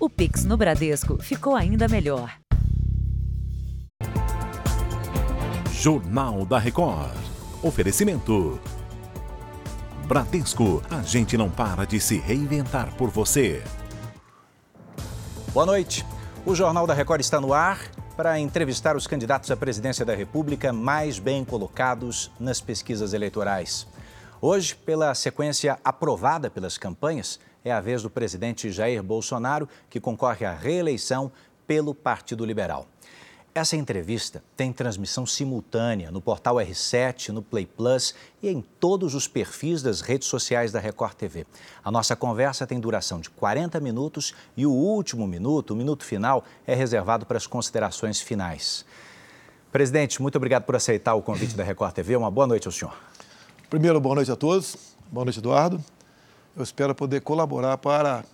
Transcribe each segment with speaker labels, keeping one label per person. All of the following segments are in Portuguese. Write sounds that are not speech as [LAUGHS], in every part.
Speaker 1: O Pix no Bradesco ficou ainda melhor.
Speaker 2: Jornal da Record. Oferecimento. Bradesco, a gente não para de se reinventar por você.
Speaker 3: Boa noite. O Jornal da Record está no ar para entrevistar os candidatos à presidência da República mais bem colocados nas pesquisas eleitorais. Hoje, pela sequência aprovada pelas campanhas, é a vez do presidente Jair Bolsonaro, que concorre à reeleição pelo Partido Liberal. Essa entrevista tem transmissão simultânea no portal R7, no Play Plus e em todos os perfis das redes sociais da Record TV. A nossa conversa tem duração de 40 minutos e o último minuto, o minuto final, é reservado para as considerações finais. Presidente, muito obrigado por aceitar o convite da Record TV. Uma boa noite ao senhor.
Speaker 4: Primeiro, boa noite a todos. Boa noite, Eduardo. Eu espero poder colaborar para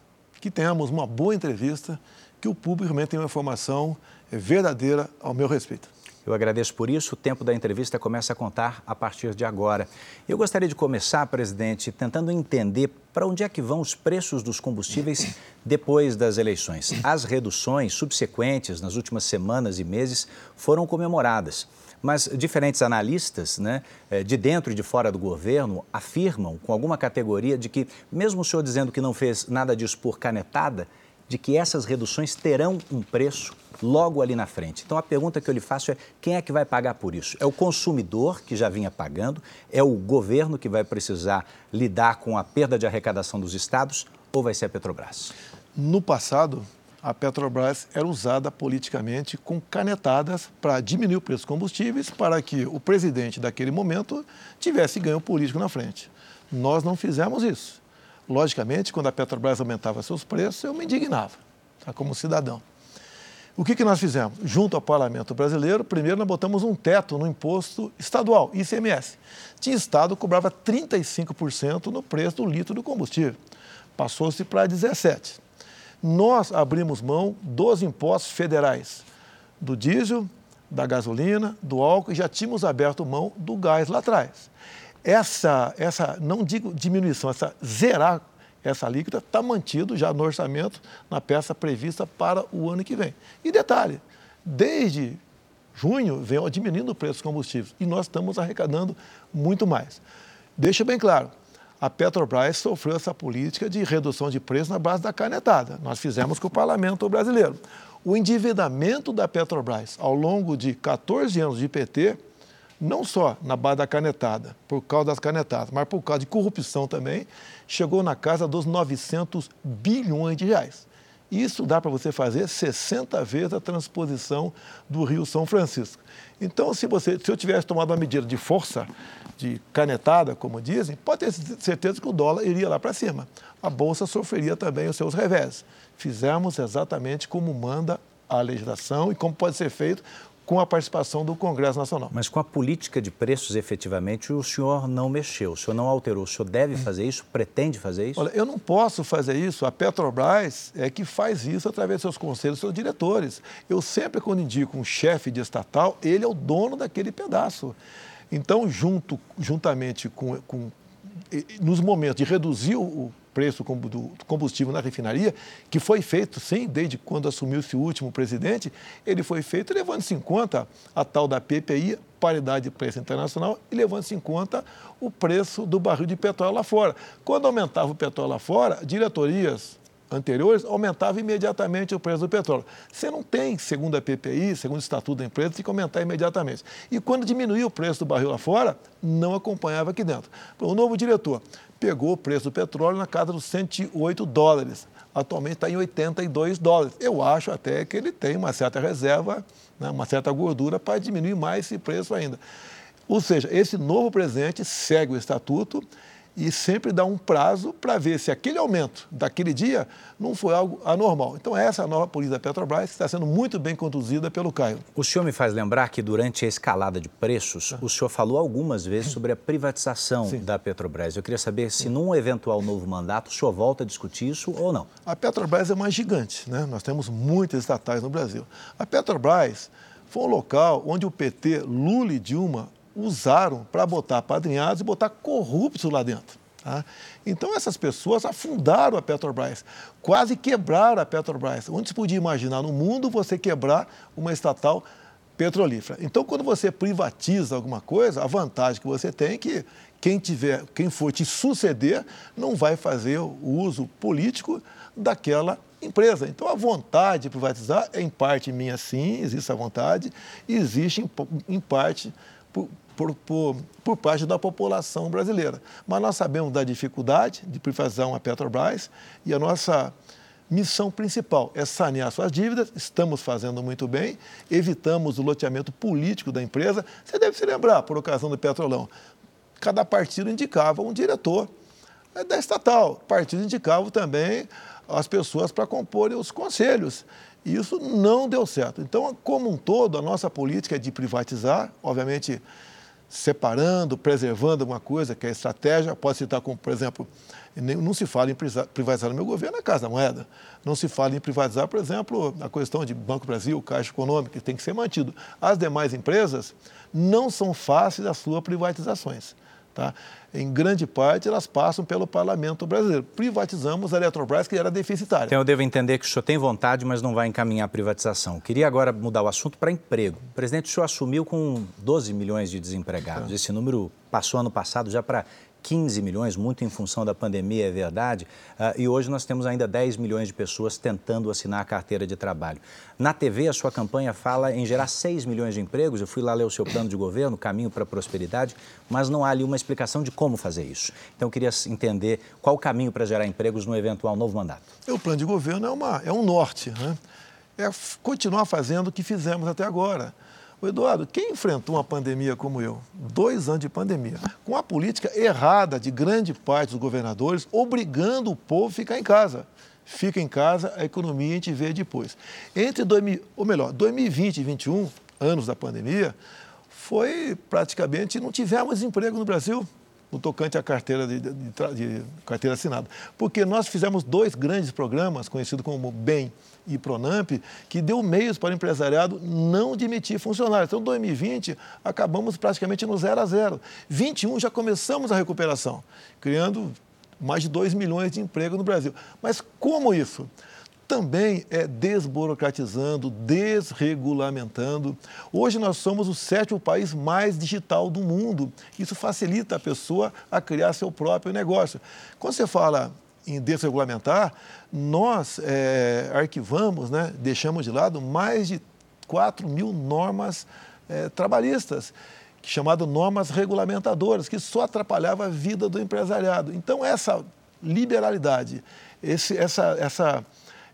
Speaker 4: que tenhamos uma boa entrevista, que o público realmente tenha uma informação verdadeira ao meu respeito.
Speaker 3: Eu agradeço por isso. O tempo da entrevista começa a contar a partir de agora. Eu gostaria de começar, presidente, tentando entender para onde é que vão os preços dos combustíveis [LAUGHS] depois das eleições. As reduções subsequentes nas últimas semanas e meses foram comemoradas. Mas diferentes analistas, né, eh, de dentro e de fora do governo, afirmam com alguma categoria de que, mesmo o senhor dizendo que não fez nada disso por canetada, de que essas reduções terão um preço logo ali na frente. Então a pergunta que eu lhe faço é: quem é que vai pagar por isso? É o consumidor que já vinha pagando? É o governo que vai precisar lidar com a perda de arrecadação dos estados? Ou vai ser a Petrobras?
Speaker 4: No passado, a Petrobras era usada politicamente com canetadas para diminuir o preço dos combustíveis, para que o presidente daquele momento tivesse ganho político na frente. Nós não fizemos isso. Logicamente, quando a Petrobras aumentava seus preços, eu me indignava, tá, como cidadão. O que, que nós fizemos? Junto ao Parlamento Brasileiro, primeiro nós botamos um teto no imposto estadual, ICMS. Tinha estado cobrava 35% no preço do litro do combustível. Passou-se para 17% nós abrimos mão dos impostos federais, do diesel, da gasolina, do álcool e já tínhamos aberto mão do gás lá atrás. Essa, essa não digo diminuição, essa zerar essa alíquota está mantido já no orçamento, na peça prevista para o ano que vem. E detalhe, desde junho vem diminuindo o preço dos combustíveis e nós estamos arrecadando muito mais. Deixa bem claro, a Petrobras sofreu essa política de redução de preço na base da canetada. Nós fizemos com o parlamento brasileiro. O endividamento da Petrobras ao longo de 14 anos de PT, não só na base da canetada, por causa das canetadas, mas por causa de corrupção também, chegou na casa dos 900 bilhões de reais. Isso dá para você fazer 60 vezes a transposição do Rio São Francisco. Então, se, você, se eu tivesse tomado uma medida de força, de canetada, como dizem, pode ter certeza que o dólar iria lá para cima. A Bolsa sofreria também os seus revés. Fizemos exatamente como manda a legislação e como pode ser feito com a participação do Congresso Nacional.
Speaker 3: Mas com a política de preços, efetivamente, o senhor não mexeu, o senhor não alterou. O senhor deve fazer isso? Pretende fazer isso?
Speaker 4: Olha, eu não posso fazer isso. A Petrobras é que faz isso através dos seus conselhos, seus diretores. Eu sempre, quando indico um chefe de estatal, ele é o dono daquele pedaço. Então, junto, juntamente com, com nos momentos de reduzir o preço do combustível na refinaria, que foi feito, sim, desde quando assumiu-se o último presidente, ele foi feito levando-se em conta a tal da PPI, paridade de preço internacional, e levando-se em conta o preço do barril de petróleo lá fora. Quando aumentava o petróleo lá fora, diretorias anteriores, aumentava imediatamente o preço do petróleo. Você não tem, segundo a PPI, segundo o Estatuto da Empresa, tem que aumentar imediatamente. E quando diminuía o preço do barril lá fora, não acompanhava aqui dentro. O novo diretor pegou o preço do petróleo na casa dos 108 dólares. Atualmente está em 82 dólares. Eu acho até que ele tem uma certa reserva, né, uma certa gordura para diminuir mais esse preço ainda. Ou seja, esse novo presidente segue o estatuto e sempre dá um prazo para ver se aquele aumento daquele dia não foi algo anormal. Então, essa é a nova política da Petrobras, que está sendo muito bem conduzida pelo Caio.
Speaker 3: O senhor me faz lembrar que durante a escalada de preços, o senhor falou algumas vezes sobre a privatização Sim. da Petrobras. Eu queria saber se, num eventual novo mandato, o senhor volta a discutir isso ou não.
Speaker 4: A Petrobras é uma gigante, né? Nós temos muitas estatais no Brasil. A Petrobras foi um local onde o PT, Lula e Dilma usaram para botar padrinhados e botar corruptos lá dentro. Tá? Então, essas pessoas afundaram a Petrobras, quase quebraram a Petrobras. Onde se podia imaginar no mundo você quebrar uma estatal petrolífera? Então, quando você privatiza alguma coisa, a vantagem que você tem é que quem, tiver, quem for te suceder não vai fazer o uso político daquela empresa. Então, a vontade de privatizar é em parte minha, sim, existe a vontade, e existe em, parte por, por, por, por, parte da população brasileira. Mas nós sabemos da dificuldade de privatizar uma Petrobras e a nossa missão principal é sanear suas dívidas, estamos fazendo muito bem, evitamos o loteamento político da empresa. Você deve se lembrar, por ocasião do Petrolão, cada partido indicava um diretor é, da estatal. O partido indicava também as pessoas para comporem os conselhos. E isso não deu certo. Então, como um todo, a nossa política é de privatizar, obviamente separando, preservando alguma coisa que é estratégia. Pode citar como, por exemplo, não se fala em privatizar no meu governo a Casa da Moeda. Não se fala em privatizar, por exemplo, a questão de Banco Brasil, Caixa Econômica, que tem que ser mantido. As demais empresas não são fáceis as suas privatizações. Tá? Em grande parte, elas passam pelo parlamento brasileiro. Privatizamos a Eletrobras, que era deficitária.
Speaker 3: Então, eu devo entender que o senhor tem vontade, mas não vai encaminhar a privatização. Queria agora mudar o assunto para emprego. O presidente, o senhor assumiu com 12 milhões de desempregados. Esse número passou ano passado já para 15 milhões, muito em função da pandemia, é verdade, uh, e hoje nós temos ainda 10 milhões de pessoas tentando assinar a carteira de trabalho. Na TV, a sua campanha fala em gerar 6 milhões de empregos, eu fui lá ler o seu plano de governo, Caminho para a Prosperidade, mas não há ali uma explicação de como fazer isso. Então, eu queria entender qual o caminho para gerar empregos no eventual novo mandato.
Speaker 4: O plano de governo é, uma, é um norte, né? é continuar fazendo o que fizemos até agora o Eduardo, quem enfrentou uma pandemia como eu, dois anos de pandemia, com a política errada de grande parte dos governadores, obrigando o povo a ficar em casa. Fica em casa, a economia a gente vê depois. Entre 2000, ou melhor, 2020 e 2021, anos da pandemia, foi praticamente, não tivemos emprego no Brasil no tocante à carteira, de, de, de, carteira assinada. Porque nós fizemos dois grandes programas, conhecidos como BEM e Pronamp, que deu meios para o empresariado não demitir funcionários. Então, 2020, acabamos praticamente no zero a zero. 21 já começamos a recuperação, criando mais de 2 milhões de empregos no Brasil. Mas como isso? Também é desburocratizando, desregulamentando. Hoje nós somos o sétimo país mais digital do mundo. Isso facilita a pessoa a criar seu próprio negócio. Quando você fala em desregulamentar, nós é, arquivamos, né, deixamos de lado mais de 4 mil normas é, trabalhistas, chamadas normas regulamentadoras, que só atrapalhava a vida do empresariado. Então, essa liberalidade, esse, essa, essa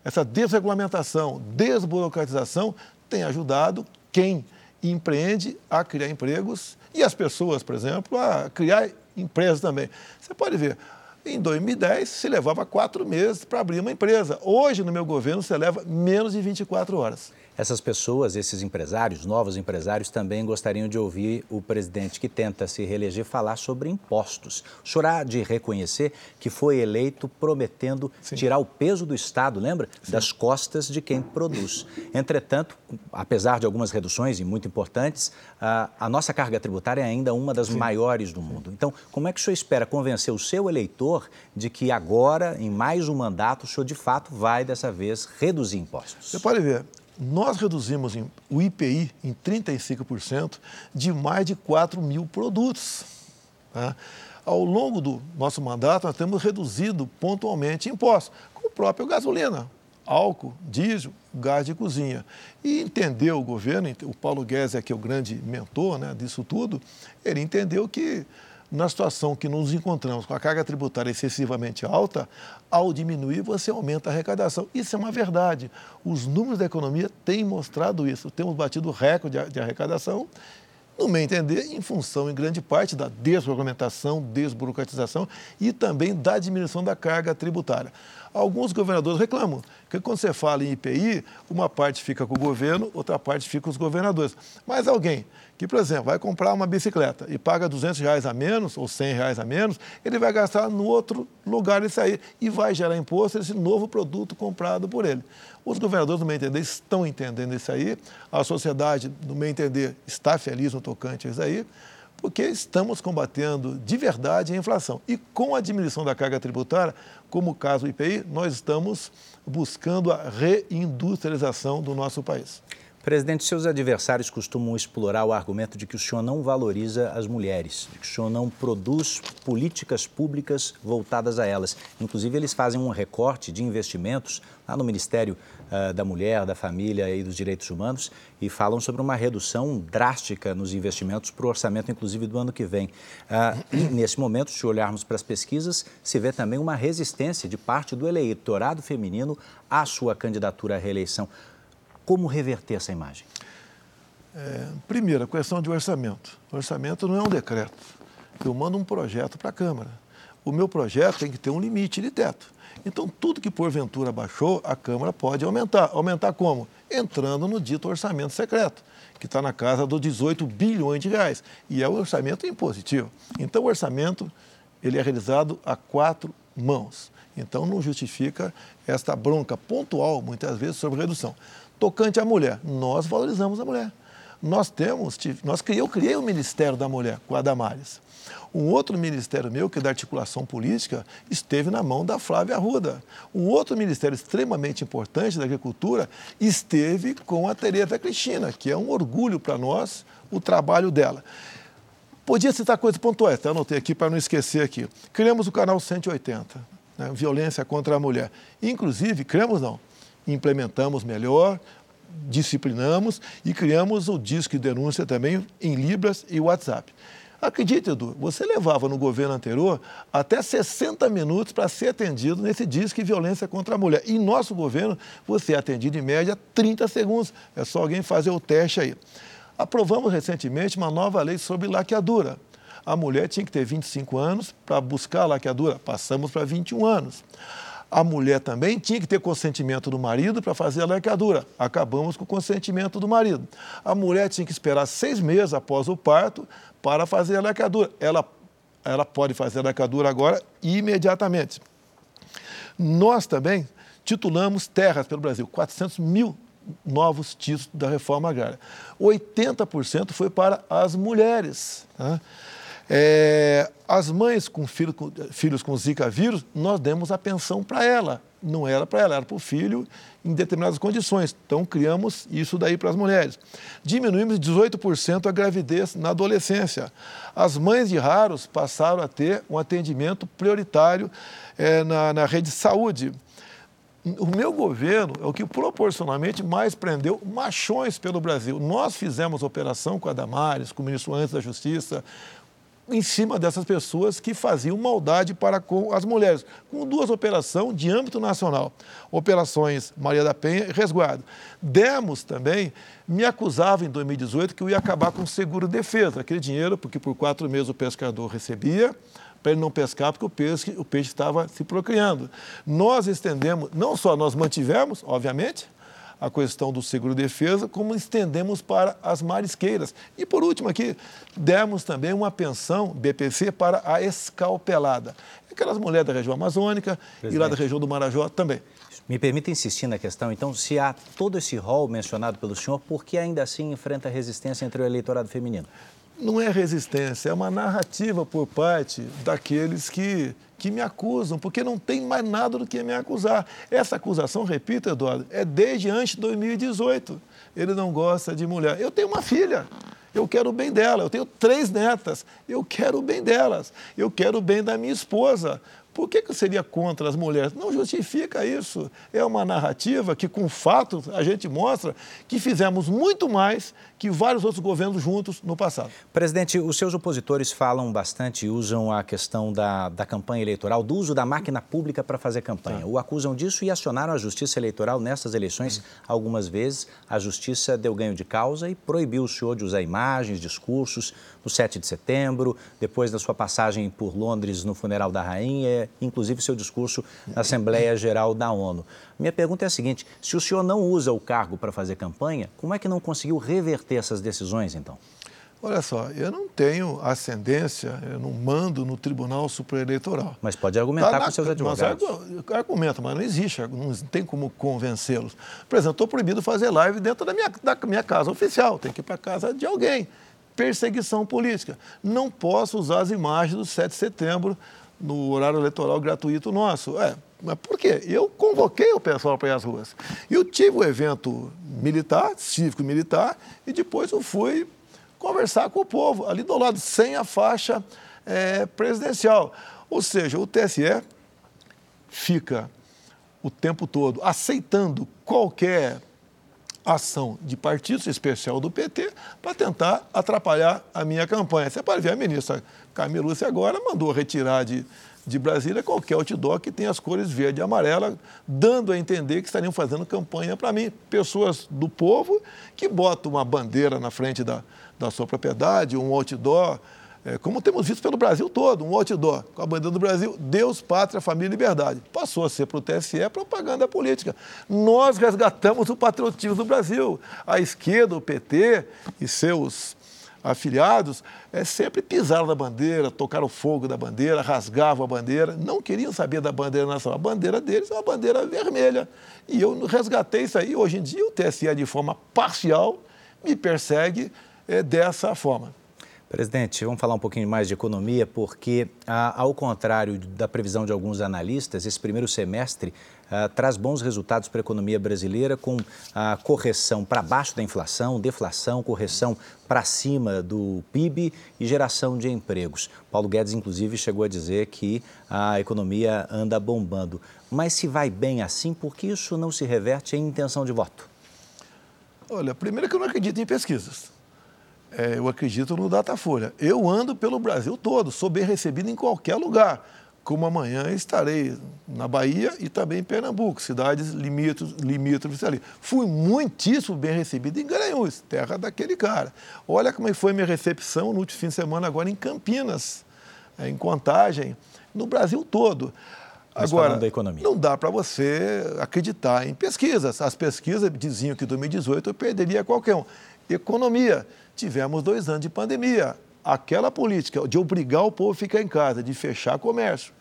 Speaker 4: essa desregulamentação, desburocratização tem ajudado quem empreende a criar empregos e as pessoas, por exemplo, a criar empresas também. Você pode ver, em 2010 se levava quatro meses para abrir uma empresa. Hoje, no meu governo, você leva menos de 24 horas.
Speaker 3: Essas pessoas, esses empresários, novos empresários, também gostariam de ouvir o presidente que tenta se reeleger falar sobre impostos. O senhor há de reconhecer que foi eleito prometendo Sim. tirar o peso do Estado, lembra? Sim. Das costas de quem produz. Entretanto, apesar de algumas reduções e muito importantes, a, nossa carga tributária é ainda uma das Sim. maiores do mundo. Então, como é que o senhor espera convencer o seu eleitor de que agora, em mais um mandato, o senhor de fato vai, dessa vez, reduzir impostos?
Speaker 4: Você pode ver, nós reduzimos o IPI em 35% de mais de 4 mil produtos. Tá? Ao longo do nosso mandato, nós temos reduzido pontualmente impostos, como o próprio gasolina, álcool, diesel, gás de cozinha. E entendeu o governo, o Paulo Guedes é que é o grande mentor né, disso tudo, ele entendeu que na situação que nos encontramos com a carga tributária excessivamente alta, ao diminuir, você aumenta a arrecadação. Isso é uma verdade. Os números da economia têm mostrado isso. Temos batido recorde de arrecadação, no meu entender, em função, em grande parte, da desregulamentação, desburocratização e também da diminuição da carga tributária. Alguns governadores reclamam que quando você fala em IPI, uma parte fica com o governo, outra parte fica com os governadores. Mas alguém que, por exemplo, vai comprar uma bicicleta e paga 200 reais a menos ou 100 reais a menos, ele vai gastar no outro lugar isso aí e vai gerar imposto esse novo produto comprado por ele. Os governadores, no meu entender, estão entendendo isso aí, a sociedade, no meu entender, está feliz no tocante a isso aí, porque estamos combatendo de verdade a inflação. E com a diminuição da carga tributária, como o caso do IPI, nós estamos buscando a reindustrialização do nosso país.
Speaker 3: Presidente, seus adversários costumam explorar o argumento de que o senhor não valoriza as mulheres, de que o senhor não produz políticas públicas voltadas a elas. Inclusive, eles fazem um recorte de investimentos lá no Ministério uh, da Mulher, da Família e dos Direitos Humanos e falam sobre uma redução drástica nos investimentos para o orçamento, inclusive do ano que vem. Uh, e, [CLEARS THROAT] nesse momento, se olharmos para as pesquisas, se vê também uma resistência de parte do eleitorado feminino à sua candidatura à reeleição. Como reverter essa imagem?
Speaker 4: É, primeiro, a questão de orçamento. O orçamento não é um decreto. Eu mando um projeto para a Câmara. O meu projeto tem que ter um limite de teto. Então, tudo que porventura baixou, a Câmara pode aumentar. Aumentar como? Entrando no dito orçamento secreto, que está na casa dos 18 bilhões de reais. E é o orçamento impositivo. Então, o orçamento ele é realizado a quatro mãos. Então, não justifica esta bronca pontual, muitas vezes, sobre redução. Tocante à mulher, nós valorizamos a mulher. Nós temos, nós eu criei o Ministério da Mulher com a Damares. Um outro ministério meu, que é da articulação política, esteve na mão da Flávia Arruda. Um outro ministério extremamente importante da agricultura esteve com a Tereza Cristina, que é um orgulho para nós o trabalho dela. Podia citar coisas pontuais, tá? anotei aqui para não esquecer aqui. Criamos o canal 180, né? violência contra a mulher. Inclusive, criamos não, implementamos melhor, disciplinamos e criamos o disco de denúncia também em Libras e WhatsApp. Acredite, Edu, você levava no governo anterior até 60 minutos para ser atendido nesse disco de violência contra a mulher. Em nosso governo, você é atendido em média 30 segundos. É só alguém fazer o teste aí. Aprovamos recentemente uma nova lei sobre laqueadura. A mulher tinha que ter 25 anos para buscar laqueadura. Passamos para 21 anos. A mulher também tinha que ter consentimento do marido para fazer a laqueadura. Acabamos com o consentimento do marido. A mulher tinha que esperar seis meses após o parto para fazer a laqueadura. Ela, ela pode fazer a laqueadura agora imediatamente. Nós também titulamos terras pelo Brasil, 400 mil novos títulos da reforma agrária. 80% foi para as mulheres. Né? É, as mães com, filho, com, filhos com Zika vírus, nós demos a pensão para ela. Não era para ela, era para o filho em determinadas condições. Então, criamos isso daí para as mulheres. Diminuímos 18% a gravidez na adolescência. As mães de raros passaram a ter um atendimento prioritário é, na, na rede de saúde. O meu governo é o que proporcionalmente mais prendeu machões pelo Brasil. Nós fizemos operação com a Damares, com o ministro antes da Justiça, em cima dessas pessoas que faziam maldade para com as mulheres, com duas operações de âmbito nacional, operações Maria da Penha e Resguardo. Demos também, me acusava em 2018 que eu ia acabar com o seguro defesa, aquele dinheiro, porque por quatro meses o pescador recebia, para ele não pescar, porque o peixe, o peixe estava se procriando. Nós estendemos, não só nós mantivemos, obviamente, a questão do seguro-defesa, como estendemos para as marisqueiras. E, por último, aqui, demos também uma pensão BPC para a escalpelada. Aquelas mulheres da região amazônica Presidente. e lá da região do Marajó também.
Speaker 3: Me permita insistir na questão, então, se há todo esse rol mencionado pelo senhor, por que ainda assim enfrenta resistência entre o eleitorado feminino?
Speaker 4: Não é resistência, é uma narrativa por parte daqueles que que me acusam, porque não tem mais nada do que me acusar. Essa acusação, repito, Eduardo, é desde antes de 2018. Ele não gosta de mulher. Eu tenho uma filha. Eu quero o bem dela. Eu tenho três netas. Eu quero o bem delas. Eu quero o bem da minha esposa. Por que, que seria contra as mulheres? Não justifica isso. É uma narrativa que, com fatos, a gente mostra que fizemos muito mais que vários outros governos juntos no passado.
Speaker 3: Presidente, os seus opositores falam bastante, usam a questão da, da campanha eleitoral, do uso da máquina pública para fazer campanha. Tá. O acusam disso e acionaram a Justiça Eleitoral nessas eleições uhum. algumas vezes. A Justiça deu ganho de causa e proibiu o senhor de usar imagens, discursos no 7 de setembro, depois da sua passagem por Londres no funeral da rainha, inclusive seu discurso na Assembleia Geral da ONU. Minha pergunta é a seguinte: se o senhor não usa o cargo para fazer campanha, como é que não conseguiu reverter essas decisões, então?
Speaker 4: Olha só, eu não tenho ascendência, eu não mando no Tribunal Superior Eleitoral.
Speaker 3: Mas pode argumentar tá com seus advogados.
Speaker 4: Mas, argumento, mas não existe, não tem como convencê-los. Por exemplo, estou proibido fazer live dentro da minha, da minha casa oficial, tem que ir para a casa de alguém. perseguição política. Não posso usar as imagens do 7 de setembro no horário eleitoral gratuito nosso. É, mas por quê? Eu convoquei o pessoal para ir às ruas. Eu tive o um evento militar, cívico-militar, e depois eu fui conversar com o povo, ali do lado, sem a faixa é, presidencial. Ou seja, o TSE fica o tempo todo aceitando qualquer ação de partido, especial do PT, para tentar atrapalhar a minha campanha. Você pode ver, a ministra Camila Lúcia agora mandou retirar de, de Brasília qualquer outdoor que tenha as cores verde e amarela, dando a entender que estariam fazendo campanha para mim. Pessoas do povo que botam uma bandeira na frente da, da sua propriedade, um outdoor é, como temos visto pelo Brasil todo, um outdoor com a bandeira do Brasil, Deus, Pátria, Família e Liberdade. Passou a ser para o TSE propaganda política. Nós resgatamos o patriotismo do Brasil. A esquerda, o PT e seus afiliados é, sempre pisaram na bandeira, tocaram fogo da bandeira, rasgavam a bandeira, não queriam saber da bandeira nacional. A bandeira deles é uma bandeira vermelha. E eu resgatei isso aí. Hoje em dia, o TSE, de forma parcial, me persegue é, dessa forma.
Speaker 3: Presidente, vamos falar um pouquinho mais de economia, porque, ao contrário da previsão de alguns analistas, esse primeiro semestre ah, traz bons resultados para a economia brasileira, com a correção para baixo da inflação, deflação, correção para cima do PIB e geração de empregos. Paulo Guedes, inclusive, chegou a dizer que a economia anda bombando. Mas se vai bem assim, por que isso não se reverte em intenção de voto?
Speaker 4: Olha, primeiro que eu não acredito em pesquisas é, eu acredito no Datafolha. Eu ando pelo Brasil todo, sou bem recebido em qualquer lugar. Como amanhã estarei na Bahia e também em Pernambuco, cidades limítrofes, ali. Fui muitíssimo bem recebido em Garanhuns, terra daquele cara. Olha como foi minha recepção no último fim de semana agora em Campinas, é, em Contagem, no Brasil todo.
Speaker 3: Mas Agora, da economia.
Speaker 4: não dá para você acreditar em pesquisas. As pesquisas diziam que em 2018 eu perderia qualquer um. Economia tivemos dois anos de pandemia. Aquela política de obrigar o povo a ficar em casa, de fechar comércio,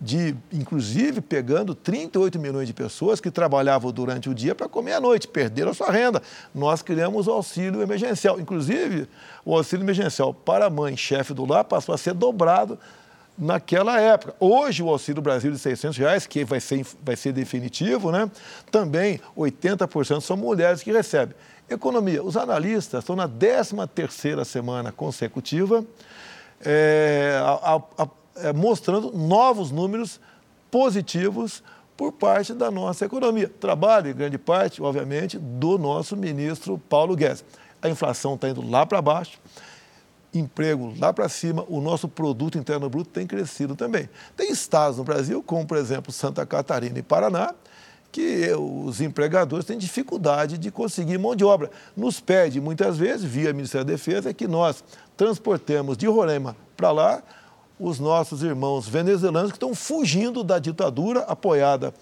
Speaker 4: de, inclusive, pegando 38 milhões de pessoas que trabalhavam durante o dia para comer à noite, perderam a sua renda. Nós criamos o auxílio emergencial. Inclusive, o auxílio emergencial para a mãe, chefe do lar, passou a ser dobrado naquela época. Hoje, o Auxílio Brasil de 600 reais, que vai ser, vai ser definitivo, né? também 80% são mulheres que recebem. Economia. Os analistas estão na 13ª semana consecutiva é, a, a, é, mostrando novos números positivos por parte da nossa economia. Trabalho, em grande parte, obviamente, do nosso ministro Paulo Guedes. A inflação está indo lá para baixo, emprego lá para cima, o nosso produto interno bruto tem crescido também. Tem estados no Brasil, como por exemplo Santa Catarina e Paraná, que os empregadores têm dificuldade de conseguir mão de obra. Nos pede, muitas vezes, via Ministério da Defesa, que nós transportemos de Roraima para lá os nossos irmãos venezuelanos que estão fugindo da ditadura apoiada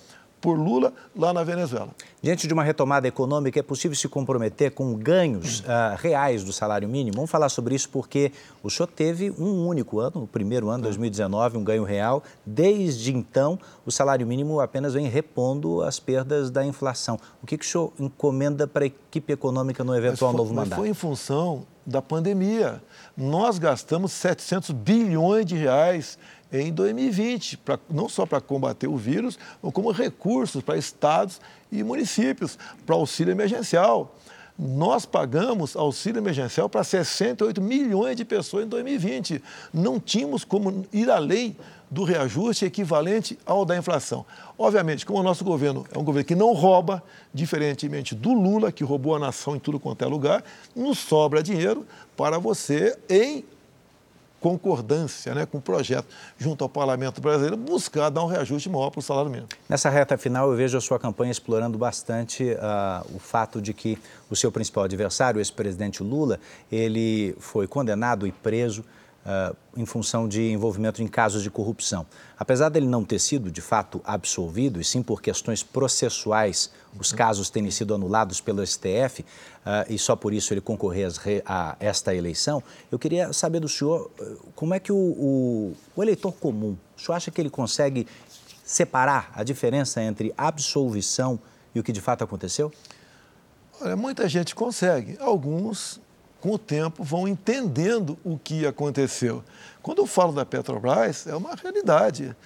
Speaker 4: por Lula lá na Venezuela.
Speaker 3: Diante de uma retomada econômica, é possível se comprometer com ganhos uh, [CLEARS THROAT] reais do salário mínimo? Vamos falar sobre isso porque o senhor teve um único ano, o primeiro ano, 2019, um ganho real. Desde então, o salário mínimo apenas vem repondo as perdas da inflação. O que, que o senhor encomenda para a equipe econômica no eventual
Speaker 4: foi,
Speaker 3: novo mandato?
Speaker 4: Foi em função da pandemia. Nós gastamos 700 bilhões de reais em 2020, pra, não só para combater o vírus, como recursos para estados e municípios, para auxílio emergencial. Nós pagamos auxílio emergencial para 68 milhões de pessoas em 2020. Não tínhamos como ir além do reajuste equivalente ao da inflação. Obviamente, como o nosso governo é um governo que não rouba, diferentemente do Lula, que roubou a nação em tudo quanto é lugar, nos sobra dinheiro para você, em concordância né, com o projeto junto ao Parlamento Brasileiro, buscar dar um reajuste maior para o salário mínimo.
Speaker 3: Nessa reta final, eu vejo a sua campanha explorando bastante uh, o fato de que o seu principal adversário, o ex-presidente Lula, ele foi condenado e preso uh, em função de envolvimento em casos de corrupção. Apesar dele não ter sido, de fato, absolvido, e sim por questões processuais, os casos terem sido anulados pelo STF, uh, ah, e só por isso ele concorrer a esta eleição, eu queria saber do senhor como é que o, o, o eleitor comum, o senhor acha que ele consegue separar a diferença entre absolvição e o que de fato aconteceu?
Speaker 4: Olha, muita gente consegue. Alguns com o tempo, vão entendendo o que aconteceu. Quando eu falo da Petrobras, é uma realidade.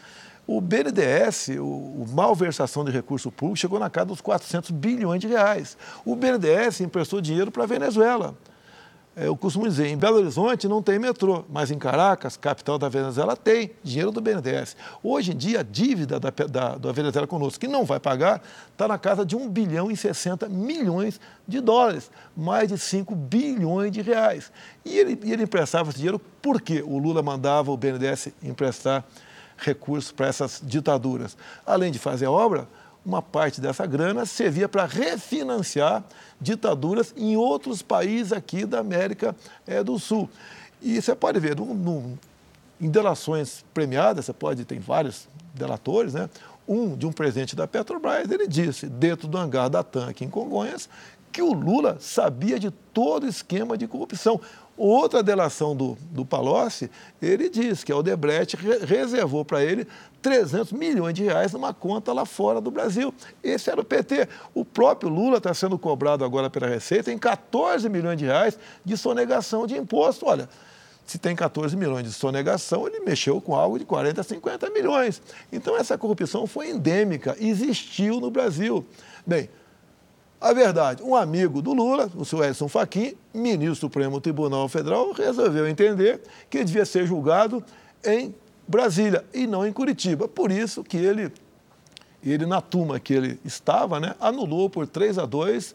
Speaker 4: O BNDES, o, o malversação de recurso público, chegou na casa dos 400 bilhões de reais. O BNDES emprestou dinheiro para a Venezuela. É, eu costumo dizer, em Belo Horizonte não tem metrô, mas em Caracas, capital da Venezuela, tem dinheiro do BNDES. Hoje em dia, a dívida da, da, da Venezuela conosco, que não vai pagar, está na casa de 1 bilhão e 60 milhões de dólares, mais de 5 bilhões de reais. E ele, ele emprestava esse dinheiro porque o Lula mandava o BNDES emprestar recursos para essas ditaduras. Além de fazer obra, uma parte dessa grana servia para refinanciar ditaduras em outros países aqui da América é, do Sul. E você pode ver, no, no, em delações premiadas, você pode, tem vários delatores, né? Um de um presidente da Petrobras, ele disse, dentro do hangar da TAM aqui em Congonhas, que o Lula sabia de todo o esquema de corrupção. Outra delação do, do Palocci, ele diz que a Odebrecht re reservou para ele 300 milhões de reais numa conta lá fora do Brasil. Esse era o PT. O próprio Lula está sendo cobrado agora pela Receita em 14 milhões de reais de sonegação de imposto. Olha, se tem 14 milhões de sonegação, ele mexeu com algo de 40 a 50 milhões. Então, essa corrupção foi endêmica, existiu no Brasil. Bem, a verdade, um amigo do Lula, o senhor Edson Fachin, ministro do Supremo Tribunal Federal, resolveu entender que devia ser julgado em Brasília e não em Curitiba. Por isso que ele, ele na turma que ele estava, né, anulou por 3 a 2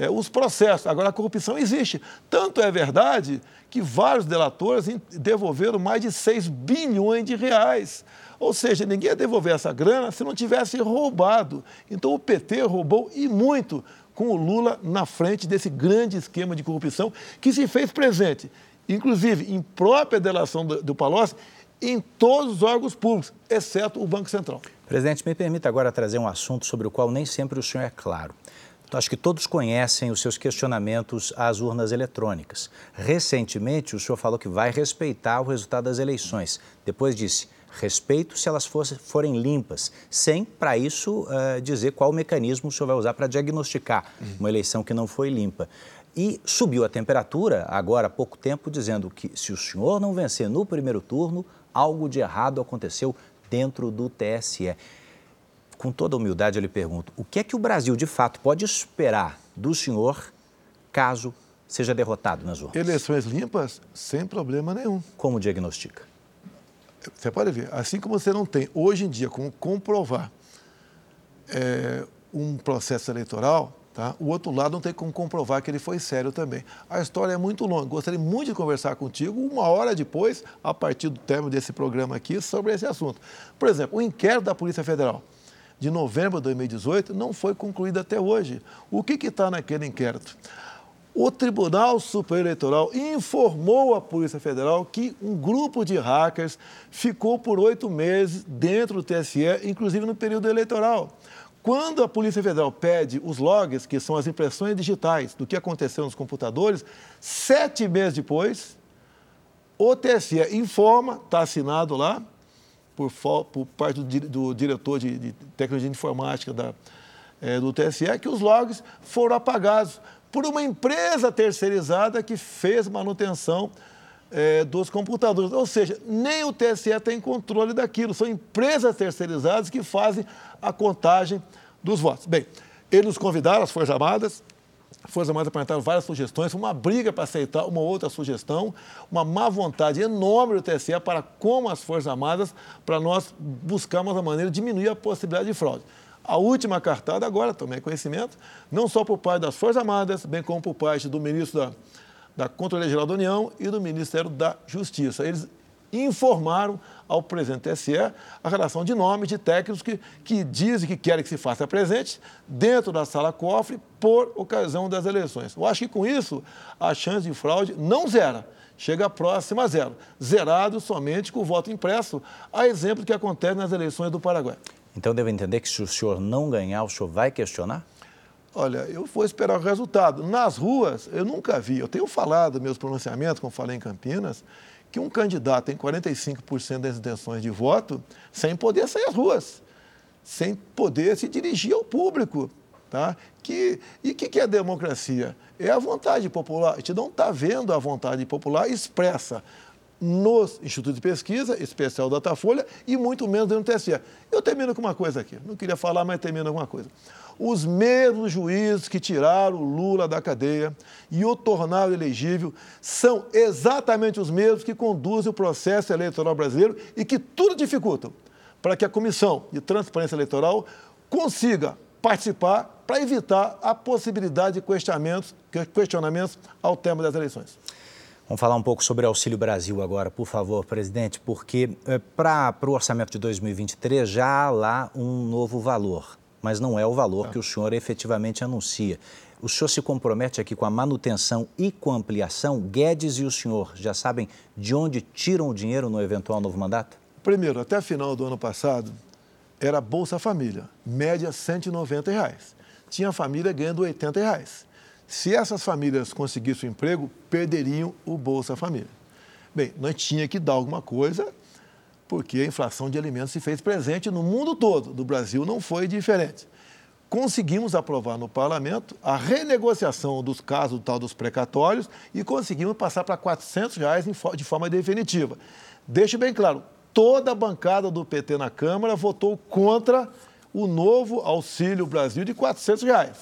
Speaker 4: é, os processos. Agora, a corrupção existe. Tanto é verdade que vários delatores devolveram mais de 6 bilhões de reais. Ou seja, ninguém ia devolver essa grana se não tivesse roubado. Então, o PT roubou e muito com o Lula na frente desse grande esquema de corrupção que se fez presente, inclusive em própria delação do, do Palocci, em todos os órgãos públicos, exceto o Banco Central.
Speaker 3: Presidente, me permita agora trazer um assunto sobre o qual nem sempre o senhor é claro. Então, acho que todos conhecem os seus questionamentos às urnas eletrônicas. Recentemente, o senhor falou que vai respeitar o resultado das eleições. Depois disse, respeito se elas forem limpas, sem, para isso, uh, dizer qual mecanismo o senhor vai usar para diagnosticar uma eleição que não foi limpa. E subiu a temperatura, agora há pouco tempo, dizendo que se o senhor não vencer no primeiro turno, algo de errado aconteceu dentro do TSE. Com toda humildade, eu lhe pergunto: o que é que o Brasil, de fato, pode esperar do senhor caso seja derrotado nas urnas?
Speaker 4: Eleições limpas, sem problema nenhum.
Speaker 3: Como diagnostica?
Speaker 4: Você pode ver, assim como você não tem hoje em dia como comprovar é, um processo eleitoral, tá? o outro lado não tem como comprovar que ele foi sério também. A história é muito longa. Gostaria muito de conversar contigo uma hora depois, a partir do término desse programa aqui, sobre esse assunto. Por exemplo, o inquérito da Polícia Federal de novembro de 2018 não foi concluído até hoje. O que está naquele inquérito? o Tribunal Superior Eleitoral informou à Polícia Federal que um grupo de hackers ficou por oito meses dentro do TSE, inclusive no período eleitoral. Quando a Polícia Federal pede os logs, que são as impressões digitais do que aconteceu nos computadores, sete meses depois, o TSE informa, está assinado lá, por, por parte do, do diretor de, de, tecnologia informática da, é, do TSE, que os logs foram apagados por uma empresa terceirizada que fez manutenção é, dos computadores. Ou seja, nem o TSE tem controle daquilo, são empresas terceirizadas que fazem a contagem dos votos. Bem, eles nos convidaram, as Forças Armadas, as Forças Armadas apresentaram várias sugestões, uma briga para aceitar uma outra sugestão, uma má vontade enorme do TSE para, como as Forças Armadas, para nós buscarmos uma maneira de diminuir a possibilidade de fraude. A última cartada agora, tomei conhecimento, não só por parte das Forças Armadas, bem como por parte do ministro da, da Controladoria Geral da União e do Ministério da Justiça. Eles informaram ao presidente TSE a relação de nomes de técnicos que, que dizem que querem que se faça presente dentro da sala cofre por ocasião das eleições. Eu acho que com isso a chance de fraude não zera, chega próxima a zero. Zerado somente com o voto impresso, a exemplo do que acontece nas eleições do Paraguai.
Speaker 3: Então, devo entender que se o senhor não ganhar, o senhor vai questionar?
Speaker 4: Olha, eu vou esperar o resultado. Nas ruas, eu nunca vi. Eu tenho falado meus pronunciamentos, como falei em Campinas, que um candidato tem 45% das intenções de voto sem poder sair às ruas, sem poder se dirigir ao público. Tá? Que, e o que, que é democracia? É a vontade popular. A gente não está vendo a vontade popular expressa nos institutos de pesquisa, especial Datafolha, e muito menos do TSE. Eu termino com uma coisa aqui, não queria falar, mas termino com uma coisa. Os mesmos juízes que tiraram o Lula da cadeia e o tornaram elegível são exatamente os mesmos que conduzem o processo eleitoral brasileiro e que tudo dificultam para que a Comissão de Transparência Eleitoral consiga participar para evitar a possibilidade de questionamentos, questionamentos ao tema das eleições.
Speaker 3: Vamos falar um pouco sobre o Auxílio Brasil agora, por favor, presidente, porque é, para o orçamento de 2023 já há lá um novo valor, mas não é o valor é. que o senhor efetivamente anuncia. O senhor se compromete aqui com a manutenção e com a ampliação? Guedes e o senhor já sabem de onde tiram o dinheiro no eventual novo mandato?
Speaker 4: Primeiro, até final do ano passado, era Bolsa Família, média 190 reais. Tinha família ganhando 80 reais. Se essas famílias conseguissem o emprego, perderiam o Bolsa Família. Bem, nós tinha que dar alguma coisa, porque a inflação de alimentos se fez presente no mundo todo. Do Brasil não foi diferente. Conseguimos aprovar no parlamento a renegociação dos casos tal dos precatórios e conseguimos passar para 400 reais de forma definitiva. Deixe bem claro, toda a bancada do PT na Câmara votou contra o novo Auxílio Brasil de 400 reais.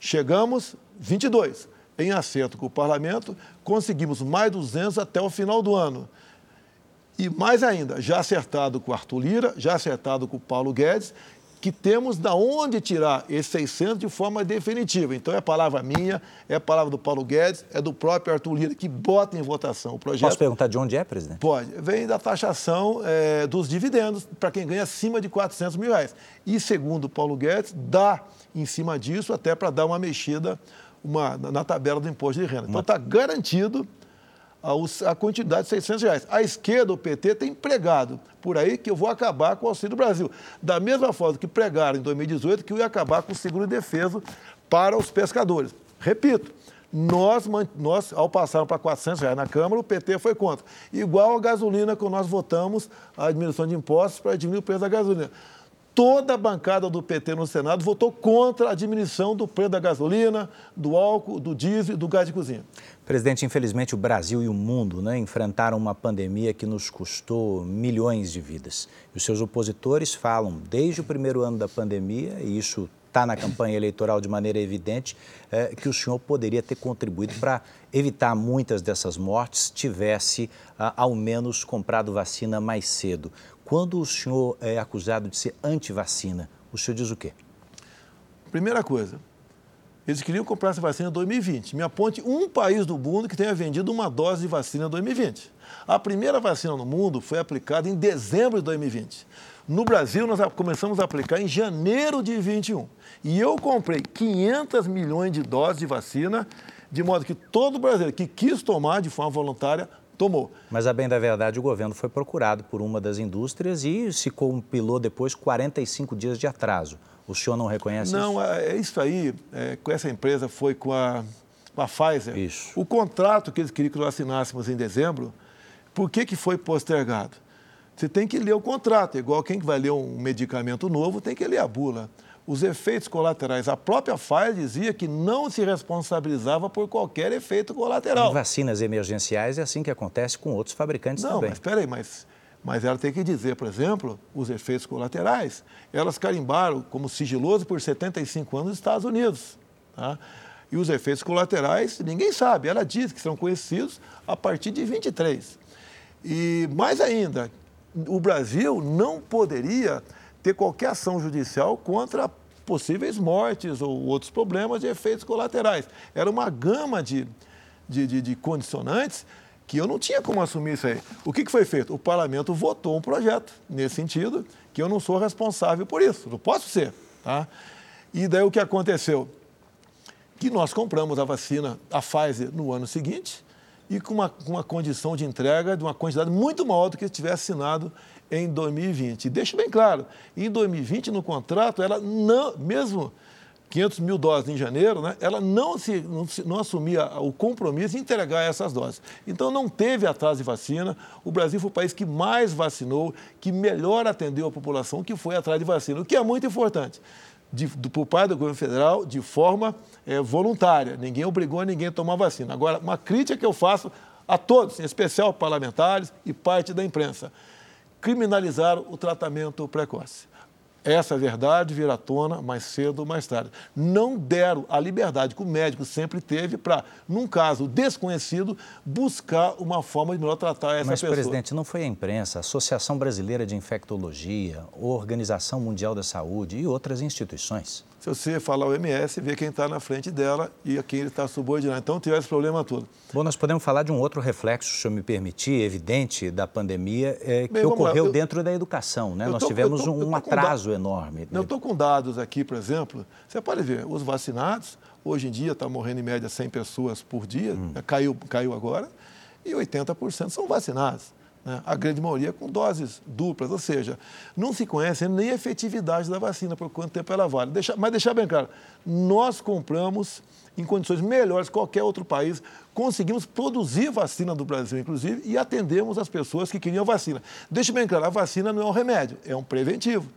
Speaker 4: Chegamos 22. Em acerto com o parlamento, conseguimos mais 200 até o final do ano. E mais ainda, já acertado com o Arthur Lira, já acertado com o Paulo Guedes, que temos da onde tirar esses 600 de forma definitiva. Então é palavra minha, é palavra do Paulo Guedes, é do próprio Arthur Lira que bota em votação o projeto.
Speaker 3: Posso perguntar de onde é, presidente?
Speaker 4: Pode. Vem da taxação é, dos dividendos para quem ganha acima de 400 mil reais. E segundo o Paulo Guedes, dá em cima disso, até para dar uma mexida uma, na tabela do imposto de renda. Então está garantido a, quantidade de 600 reais. A esquerda, o PT, tem pregado por aí que eu vou acabar com o Auxílio Brasil. Da mesma forma que pregaram em 2018 que eu ia acabar com o seguro de defesa para os pescadores. Repito, nós, nós ao passar para 400 reais na Câmara, o PT foi contra. Igual a gasolina, que nós votamos a diminuição de impostos para diminuir o preço da gasolina toda a bancada do PT no Senado votou contra a diminuição do preço da gasolina, do álcool, do diesel e do gás de cozinha.
Speaker 3: Presidente, infelizmente o Brasil e o mundo né, enfrentaram uma pandemia que nos custou milhões de vidas. Os seus opositores falam desde o primeiro ano da pandemia, e isso está na campanha eleitoral de maneira evidente, é, que o senhor poderia ter contribuído para evitar muitas dessas mortes, tivesse ah, ao menos comprado vacina mais cedo. Quando o senhor é acusado de ser anti-vacina, o senhor diz o quê?
Speaker 4: Primeira coisa, eles queriam comprar essa vacina em 2020. Me aponte um país do mundo que tenha vendido uma dose de vacina em 2020. A primeira vacina no mundo foi aplicada em dezembro de 2020. No Brasil, nós começamos a aplicar em janeiro de 2021. E eu comprei 500 milhões de doses de vacina, de modo que todo brasileiro que quis tomar de forma voluntária tomou.
Speaker 3: Mas, a bem da verdade, o governo foi procurado por uma das indústrias e se compilou depois 45 dias de atraso. O senhor não reconhece
Speaker 4: não,
Speaker 3: isso?
Speaker 4: Não, é, é isso aí, é, com essa empresa foi com a, com a Pfizer.
Speaker 3: Isso.
Speaker 4: O contrato que eles queriam que nós assinássemos em dezembro, por que, que foi postergado? Você tem que ler o contrato, igual quem vai ler um medicamento novo tem que ler a bula os efeitos colaterais. A própria Pfizer dizia que não se responsabilizava por qualquer efeito colateral.
Speaker 3: Em vacinas emergenciais é assim que acontece com outros fabricantes
Speaker 4: não,
Speaker 3: também.
Speaker 4: Não, mas espera aí, mas, mas ela tem que dizer, por exemplo, os efeitos colaterais. Elas carimbaram como sigiloso por 75 anos nos Estados Unidos. Tá? E os efeitos colaterais, ninguém sabe. Ela diz que são conhecidos a partir de 23. E mais ainda, o Brasil não poderia ter qualquer ação judicial contra possíveis mortes ou outros problemas de efeitos colaterais. Era uma gama de, de, de, de condicionantes que eu não tinha como assumir isso aí. O que, que foi feito? O parlamento votou um projeto nesse sentido, que eu não sou responsável por isso, não posso ser. Tá? E daí o que aconteceu? Que nós compramos a vacina, a Pfizer, no ano seguinte, e com uma, uma condição de entrega de uma quantidade muito maior do que se tivesse assinado em 2020. E deixo bem claro, em 2020, no contrato, ela não, mesmo 500 mil doses em janeiro, né, ela não, se, não, se, não assumia o compromisso de entregar essas doses. Então, não teve atraso de vacina. O Brasil foi o país que mais vacinou, que melhor atendeu a população, que foi atrás de vacina, o que é muito importante. de, do, por parte do governo federal de forma é, voluntária. Ninguém obrigou ninguém a tomar vacina. Agora, uma crítica que eu faço a todos, em especial parlamentares e parte da imprensa, criminalizar o tratamento precoce. Essa verdade virá à tona mais cedo ou mais tarde. Não deram a liberdade que o médico sempre teve para, num caso desconhecido, buscar uma forma de melhor tratar essa
Speaker 3: Mas,
Speaker 4: pessoa.
Speaker 3: Mas, presidente, não foi a imprensa, a Associação Brasileira de Infectologia, a Organização Mundial da Saúde e outras instituições?
Speaker 4: Se você falar o MS, vê quem está na frente dela e a quem ele está subordinado. Então, tiver esse problema todo.
Speaker 3: Bom, nós podemos falar de um outro reflexo, se senhor me permitir, evidente, da pandemia, é, que Bem, ocorreu eu, dentro da educação. Né? Nós tô, tivemos tô, um atraso enorme.
Speaker 4: Não estou com dados aqui, por exemplo. Você pode ver, os vacinados, hoje em dia está morrendo em média 100 pessoas por dia, hum. né? caiu, caiu agora, e 80% são vacinados né? a grande maioria com doses duplas, ou seja, não se conhece nem a efetividade da vacina, por quanto tempo ela vale. Deixa, mas deixar bem claro, nós compramos em condições melhores que qualquer outro país, conseguimos produzir vacina do Brasil, inclusive, e atendemos as pessoas que queriam vacina. Deixa bem claro, a vacina não é um remédio, é um preventivo.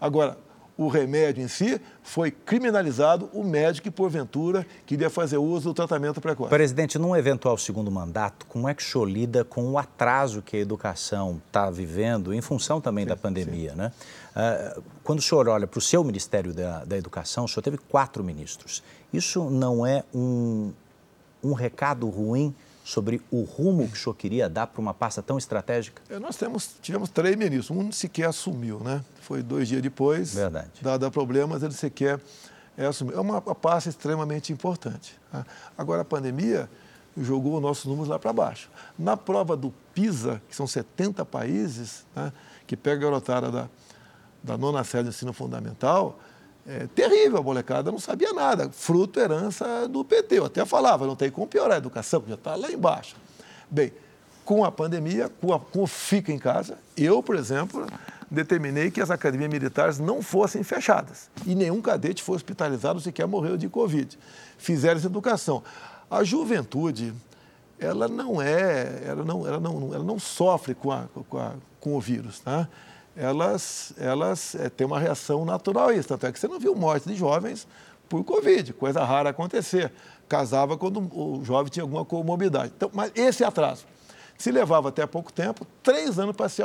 Speaker 4: Agora, o remédio em si, foi criminalizado o médico que, porventura, queria fazer uso do tratamento precoce.
Speaker 3: Presidente, num eventual segundo mandato, como é que o senhor lida com o atraso que a educação está vivendo, em função também sim, da pandemia, sim. né? Uh, quando o senhor olha para o seu Ministério da, da Educação, o senhor teve quatro ministros. Isso não é um, um recado ruim sobre o rumo que o senhor queria dar para uma pasta tão estratégica?
Speaker 4: É, nós temos, tivemos três ministros, um sequer assumiu, né? Foi dois dias depois,
Speaker 3: Verdade.
Speaker 4: dado problemas, ele sequer é, assumiu. É uma, uma pasta extremamente importante. Tá? Agora, a pandemia jogou nossos números lá para baixo. Na prova do PISA, que são 70 países, né, que pega a garotada da, da nona série do ensino fundamental, é, terrível, a molecada não sabia nada, fruto, herança do PT. Eu até falava, não tem como piorar a educação, já está lá embaixo. Bem, com a pandemia, com, a, com o Fica em Casa, eu, por exemplo, determinei que as academias militares não fossem fechadas e nenhum cadete foi hospitalizado sequer morreu de Covid. Fizeram essa educação. A juventude, ela não é, ela não, ela não, ela não sofre com, a, com, a, com o vírus, tá? Elas, elas é, têm uma reação natural a isso. Tanto é que você não viu morte de jovens por Covid, coisa rara acontecer. Casava quando o jovem tinha alguma comorbidade. Então, mas esse atraso se levava até pouco tempo três anos para se,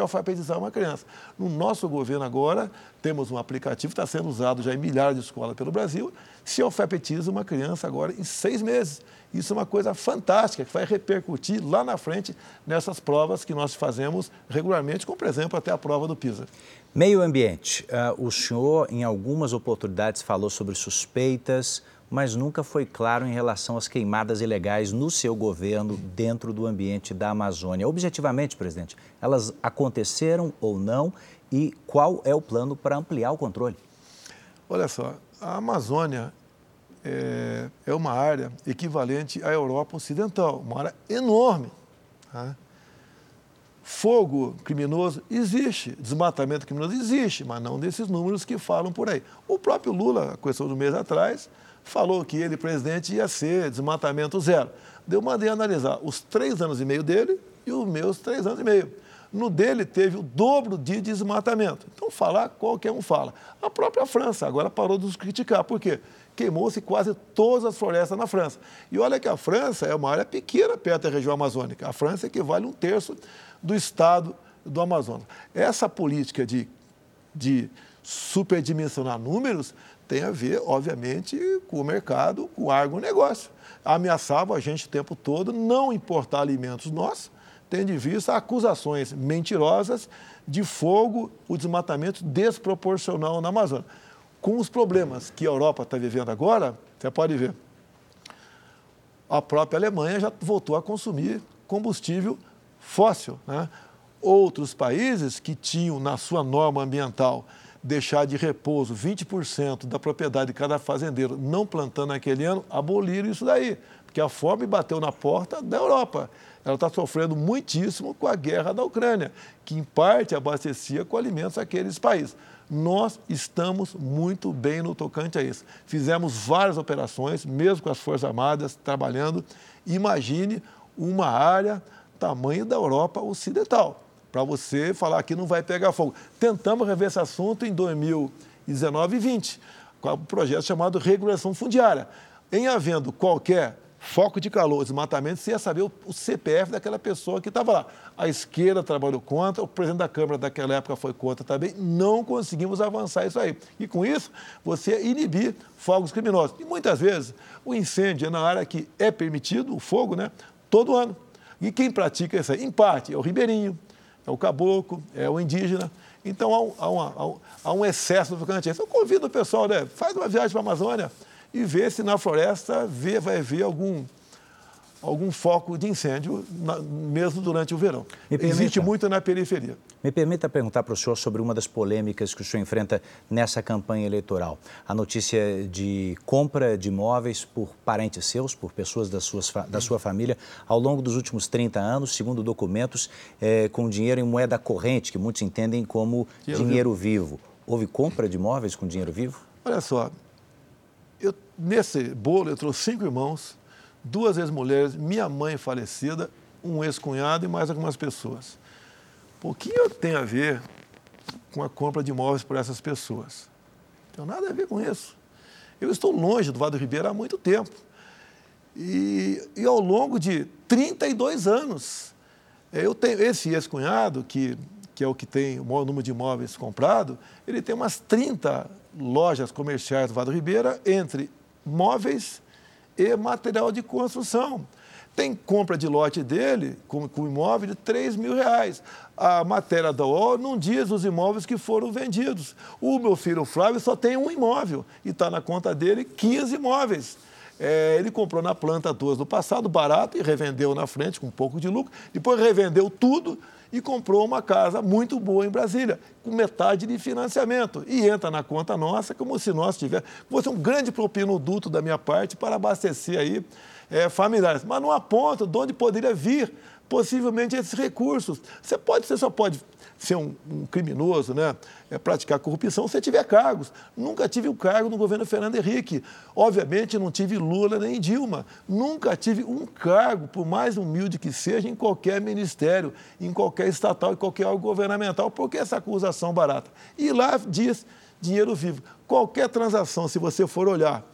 Speaker 4: alfabetizar uma criança. No nosso governo agora, temos um aplicativo está sendo usado já em milhares de escolas pelo Brasil, se alfabetiza uma criança agora em seis meses. Isso é uma coisa fantástica que vai repercutir lá na frente nessas provas que nós fazemos regularmente, como, por exemplo, até a prova do PISA.
Speaker 3: Meio ambiente. Uh, o senhor, em algumas oportunidades, falou sobre suspeitas, mas nunca foi claro em relação às queimadas ilegais no seu governo dentro do ambiente da Amazônia. Objetivamente, presidente, elas aconteceram ou não e qual é o plano para ampliar o controle?
Speaker 4: Olha só, a Amazônia é, é uma área equivalente à Europa Ocidental, uma área enorme. Tá? Fogo criminoso existe, desmatamento criminoso existe, mas não desses números que falam por aí. O próprio Lula, a questão do mês atrás, falou que ele, presidente, ia ser desmatamento zero. Eu mandei analisar os três anos e meio dele e os meus três anos e meio. No dele teve o dobro de desmatamento. Então, falar, qualquer um fala. A própria França agora parou de nos criticar. Por quê? Queimou-se quase todas as florestas na França. E olha que a França é uma área pequena perto da região amazônica. A França equivale a um terço do estado do Amazonas. Essa política de, de superdimensionar números tem a ver, obviamente, com o mercado, com o agronegócio. Ameaçava a gente o tempo todo não importar alimentos nossos, tendo em vista acusações mentirosas de fogo, o desmatamento desproporcional na Amazônia com os problemas que a Europa está vivendo agora, você pode ver, a própria Alemanha já voltou a consumir combustível fóssil. Né? Outros países que tinham na sua norma ambiental deixar de repouso 20% da propriedade de cada fazendeiro não plantando naquele ano, aboliram isso daí, porque a fome bateu na porta da Europa. Ela está sofrendo muitíssimo com a guerra da Ucrânia, que em parte abastecia com alimentos aqueles países nós estamos muito bem no tocante a isso. Fizemos várias operações, mesmo com as Forças Armadas trabalhando. Imagine uma área tamanho da Europa Ocidental, para você falar que não vai pegar fogo. Tentamos rever esse assunto em 2000 19 e 20, com o projeto chamado regulação fundiária. Em havendo qualquer foco de calor, desmatamento, você ia saber o, o CPF daquela pessoa que estava lá. A esquerda trabalhou contra, o presidente da Câmara daquela época foi contra também. Não conseguimos avançar isso aí. E com isso, você inibir fogos criminosos. E muitas vezes, o incêndio é na área que é permitido, o fogo, né? Todo ano. E quem pratica isso aí, em parte, é o ribeirinho, é o caboclo, é o indígena. Então há um, há uma, há um, há um excesso do tocante. Eu convido o pessoal, né? Faz uma viagem para a Amazônia e vê se na floresta vê, vai ver algum, algum foco de incêndio, na, mesmo durante o verão. Existe muito na periferia.
Speaker 3: Me permita perguntar para o senhor sobre uma das polêmicas que o senhor enfrenta nessa campanha eleitoral. A notícia de compra de imóveis por parentes seus, por pessoas da, suas, da sua família, ao longo dos últimos 30 anos, segundo documentos, é, com dinheiro em moeda corrente, que muitos entendem como dinheiro, dinheiro vivo. vivo. Houve compra de imóveis com dinheiro vivo?
Speaker 4: Olha só, nesse bolo eu trouxe cinco irmãos, duas ex-mulheres, minha mãe falecida, um ex-cunhado e mais algumas pessoas. O que eu tenho a ver com a compra de imóveis por essas pessoas? Não tem nada a ver com isso. Eu estou longe do Vado Ribeiro há muito tempo. E, e ao longo de 32 anos, eu tenho esse ex-cunhado, que, que é o que tem o maior número de imóveis comprado, ele tem umas 30 lojas comerciais do Vado Ribeira entre móveis e material de construção. Tem compra de lote dele, com, com imóvel, de 3 mil reais. A matéria da O não diz os imóveis que foram vendidos. O meu filho Flávio só tem um imóvel e está na conta dele 15 imóveis. É, ele comprou na planta 2 do passado, barato, e revendeu na frente com um pouco de lucro. Depois revendeu tudo e comprou uma casa muito boa em Brasília, com metade de financiamento. E entra na conta nossa como se nós tivéssemos. Fosse um grande propinoduto da minha parte para abastecer aí é, familiares. Mas não aponta de onde poderia vir possivelmente esses recursos. Você pode, você só pode ser um, um criminoso, né? É, praticar corrupção se tiver cargos. Nunca tive um cargo no governo Fernando Henrique. Obviamente não tive Lula nem Dilma. Nunca tive um cargo, por mais humilde que seja, em qualquer ministério, em qualquer estatal, em qualquer órgão governamental. Por que essa acusação barata? E lá diz dinheiro vivo. Qualquer transação, se você for olhar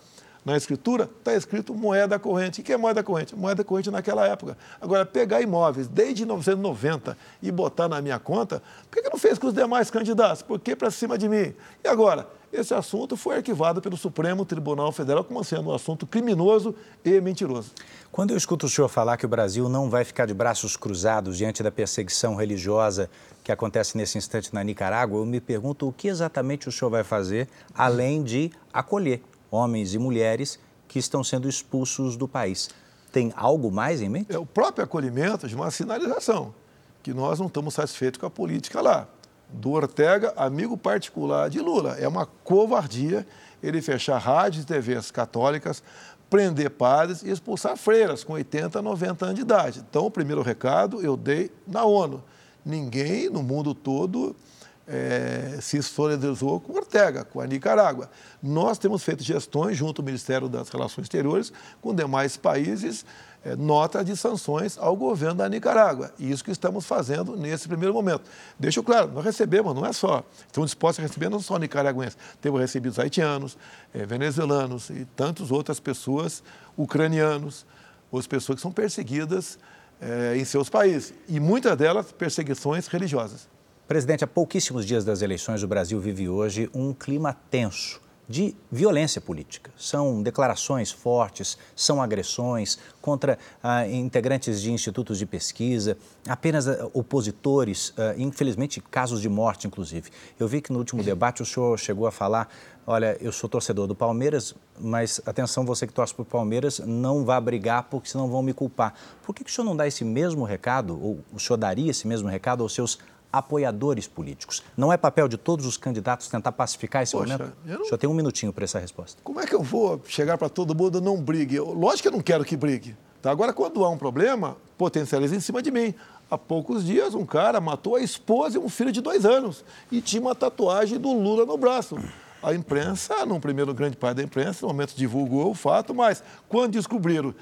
Speaker 4: na escritura, está escrito moeda corrente. O que é moeda corrente? Moeda corrente naquela época. Agora, pegar imóveis desde 1990 e botar na minha conta, por que não fez com os demais candidatos? Por que para cima de mim? E agora? Esse assunto foi arquivado pelo Supremo Tribunal Federal como sendo um assunto criminoso e mentiroso.
Speaker 3: Quando eu escuto o senhor falar que o Brasil não vai ficar de braços cruzados diante da perseguição religiosa que acontece nesse instante na Nicarágua, eu me pergunto o que exatamente o senhor vai fazer além de acolher homens e mulheres que estão sendo expulsos do país. Tem algo mais em mente?
Speaker 4: É o próprio acolhimento de uma sinalização, que nós não estamos satisfeitos com a política lá. Do Ortega, amigo particular de Lula. É uma covardia ele fechar rádios e TVs católicas, prender padres e expulsar freiras com 80, 90 anos de idade. Então, o primeiro recado eu dei na ONU. Ninguém no mundo todo é, se solidarizou com Ortega, com a Nicarágua. Nós temos feito gestões junto ao Ministério das Relações Exteriores com demais países, é, nota de sanções ao governo da Nicarágua. E isso que estamos fazendo nesse primeiro momento. Deixo claro, nós recebemos, não é só, estamos dispostos a receber não só nicaragüenses, temos recebido haitianos, é, venezuelanos e tantas outras pessoas, ucranianos, outras pessoas que são perseguidas é, em seus países. E muitas delas perseguições religiosas.
Speaker 3: Presidente, há pouquíssimos dias das eleições, o Brasil vive hoje um clima tenso de violência política. São declarações fortes, são agressões contra ah, integrantes de institutos de pesquisa, apenas ah, opositores, ah, infelizmente casos de morte, inclusive. Eu vi que no último debate o senhor chegou a falar: olha, eu sou torcedor do Palmeiras, mas atenção, você que torce para o Palmeiras, não vá brigar porque senão vão me culpar. Por que, que o senhor não dá esse mesmo recado, ou o senhor daria esse mesmo recado aos seus apoiadores políticos. Não é papel de todos os candidatos tentar pacificar esse Poxa, momento? Não... O senhor tem um minutinho para essa resposta.
Speaker 4: Como é que eu vou chegar para todo mundo não brigue? Eu, lógico que eu não quero que brigue. Tá? Agora, quando há um problema, potencializa em cima de mim. Há poucos dias, um cara matou a esposa e um filho de dois anos e tinha uma tatuagem do Lula no braço. A imprensa, num primeiro grande parte da imprensa, no momento divulgou o fato, mas quando descobriram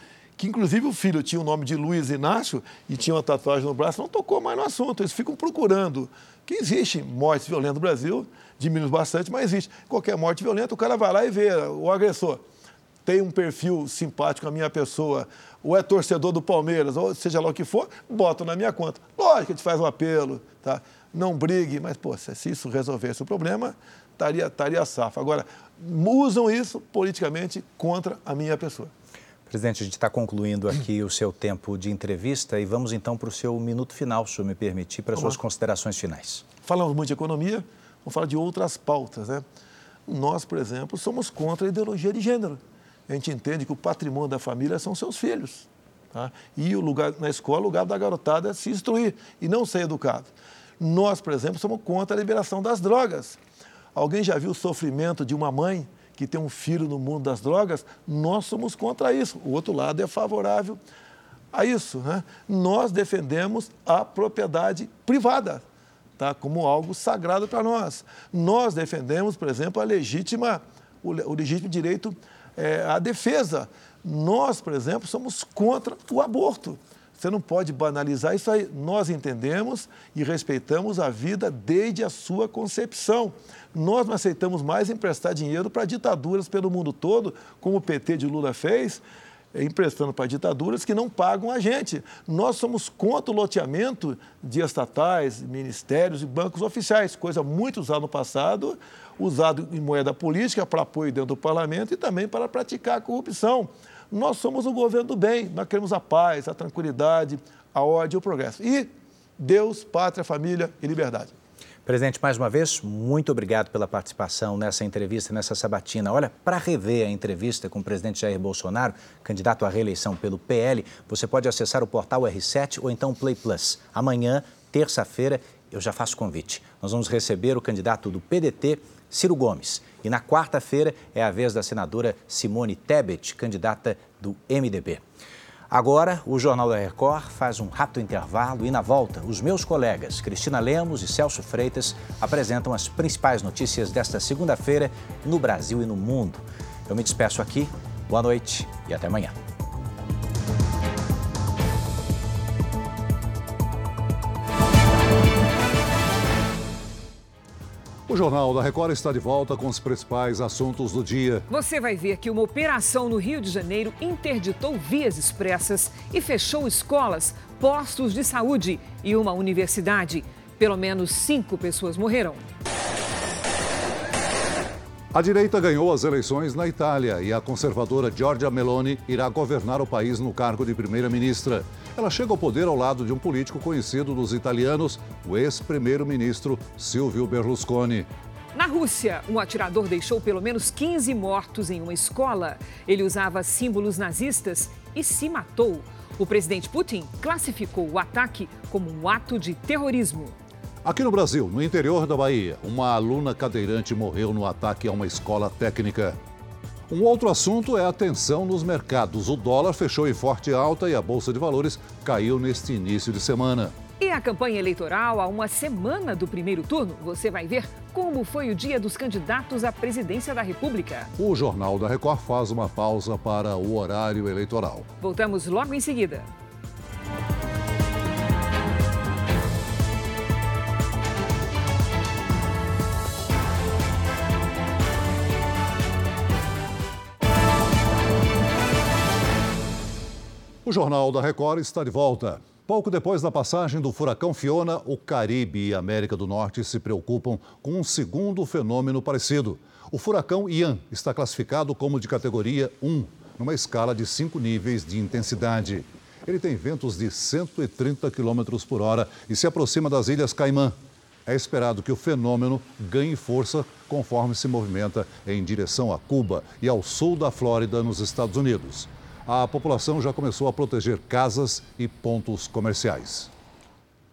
Speaker 4: que inclusive o filho tinha o nome de Luiz Inácio e tinha uma tatuagem no braço, não tocou mais no assunto. Eles ficam procurando. Que existe morte violenta no Brasil, diminui bastante, mas existe. Qualquer morte violenta, o cara vai lá e vê o agressor. Tem um perfil simpático a minha pessoa, ou é torcedor do Palmeiras, ou seja lá o que for, bota na minha conta. Lógico que a gente faz um apelo, tá? não brigue, mas, pô, se isso resolvesse o problema, estaria, estaria safo. Agora, usam isso politicamente contra a minha pessoa.
Speaker 3: Presidente, a gente está concluindo aqui o seu tempo de entrevista e vamos então para o seu minuto final, se me permitir, para as suas considerações finais.
Speaker 4: Falamos muito de economia, vamos falar de outras pautas. Né? Nós, por exemplo, somos contra a ideologia de gênero. A gente entende que o patrimônio da família são seus filhos. Tá? E o lugar na escola, o lugar da garotada é se instruir e não ser educado. Nós, por exemplo, somos contra a liberação das drogas. Alguém já viu o sofrimento de uma mãe que tem um filho no mundo das drogas, nós somos contra isso. O outro lado é favorável a isso. Né? Nós defendemos a propriedade privada, tá? como algo sagrado para nós. Nós defendemos, por exemplo, a legítima, o, legítimo direito é, à defesa. Nós, por exemplo, somos contra o aborto. Você não pode banalizar isso aí. Nós entendemos e respeitamos a vida desde a sua concepção. Nós não aceitamos mais emprestar dinheiro para ditaduras pelo mundo todo, como o PT de Lula fez, emprestando para ditaduras que não pagam a gente. Nós somos contra o loteamento de estatais, ministérios e bancos oficiais, coisa muito usada no passado, usado em moeda política para apoio dentro do parlamento e também para praticar a corrupção. Nós somos o governo do bem, nós queremos a paz, a tranquilidade, a ordem e o progresso. E Deus, pátria, família e liberdade.
Speaker 3: Presidente, mais uma vez, muito obrigado pela participação nessa entrevista, nessa sabatina. Olha, para rever a entrevista com o presidente Jair Bolsonaro, candidato à reeleição pelo PL, você pode acessar o portal R7 ou então Play Plus. Amanhã, terça-feira, eu já faço convite. Nós vamos receber o candidato do PDT, Ciro Gomes. E na quarta-feira é a vez da senadora Simone Tebet, candidata do MDB. Agora, o Jornal da Record faz um rápido intervalo e, na volta, os meus colegas Cristina Lemos e Celso Freitas apresentam as principais notícias desta segunda-feira no Brasil e no mundo. Eu me despeço aqui, boa noite e até amanhã.
Speaker 5: O Jornal da Record está de volta com os principais assuntos do dia.
Speaker 6: Você vai ver que uma operação no Rio de Janeiro interditou vias expressas e fechou escolas, postos de saúde e uma universidade. Pelo menos cinco pessoas morreram.
Speaker 5: A direita ganhou as eleições na Itália e a conservadora Giorgia Meloni irá governar o país no cargo de primeira-ministra. Ela chega ao poder ao lado de um político conhecido dos italianos, o ex-primeiro-ministro Silvio Berlusconi.
Speaker 6: Na Rússia, um atirador deixou pelo menos 15 mortos em uma escola. Ele usava símbolos nazistas e se matou. O presidente Putin classificou o ataque como um ato de terrorismo.
Speaker 5: Aqui no Brasil, no interior da Bahia, uma aluna cadeirante morreu no ataque a uma escola técnica. Um outro assunto é a tensão nos mercados. O dólar fechou em forte alta e a Bolsa de Valores caiu neste início de semana.
Speaker 6: E a campanha eleitoral a uma semana do primeiro turno, você vai ver como foi o dia dos candidatos à presidência da República.
Speaker 5: O Jornal da Record faz uma pausa para o horário eleitoral.
Speaker 6: Voltamos logo em seguida.
Speaker 5: O Jornal da Record está de volta. Pouco depois da passagem do furacão Fiona, o Caribe e a América do Norte se preocupam com um segundo fenômeno parecido. O furacão Ian está classificado como de categoria 1, numa escala de cinco níveis de intensidade. Ele tem ventos de 130 km por hora e se aproxima das Ilhas Caimã. É esperado que o fenômeno ganhe força conforme se movimenta em direção a Cuba e ao sul da Flórida, nos Estados Unidos a população já começou a proteger casas e pontos comerciais.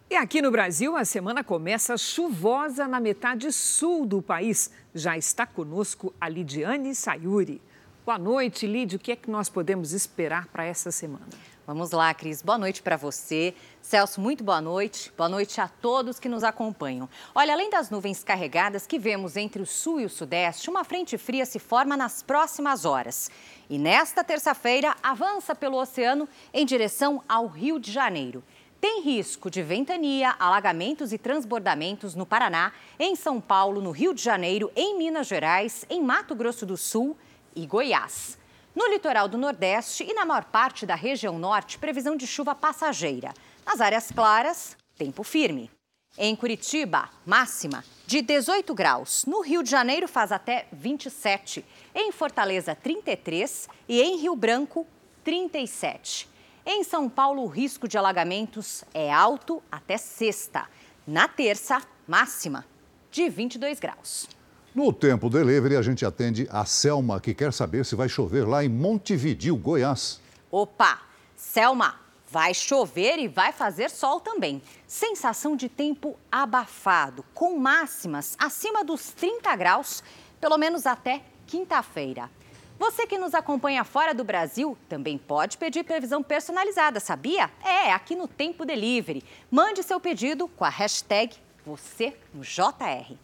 Speaker 6: E aqui no Brasil, a semana começa chuvosa na metade sul do país. Já está conosco a Lidiane Sayuri. Boa noite, Lídia. O que é que nós podemos esperar para essa semana?
Speaker 7: Vamos lá, Cris. Boa noite para você. Celso, muito boa noite. Boa noite a todos que nos acompanham. Olha, além das nuvens carregadas que vemos entre o sul e o sudeste, uma frente fria se forma nas próximas horas. E nesta terça-feira avança pelo oceano em direção ao Rio de Janeiro. Tem risco de ventania, alagamentos e transbordamentos no Paraná, em São Paulo, no Rio de Janeiro, em Minas Gerais, em Mato Grosso do Sul e Goiás. No litoral do Nordeste e na maior parte da região norte, previsão de chuva passageira. Nas áreas claras, tempo firme. Em Curitiba, máxima de 18 graus. No Rio de Janeiro faz até 27. Em Fortaleza, 33 e em Rio Branco, 37. Em São Paulo, o risco de alagamentos é alto até sexta. Na terça, máxima de 22 graus.
Speaker 5: No Tempo Delivery, a gente atende a Selma, que quer saber se vai chover lá em Montevidil, Goiás.
Speaker 7: Opa! Selma, vai chover e vai fazer sol também. Sensação de tempo abafado, com máximas acima dos 30 graus, pelo menos até quinta-feira. Você que nos acompanha fora do Brasil também pode pedir previsão personalizada, sabia? É, aqui no Tempo Delivery. Mande seu pedido com a hashtag você no JR.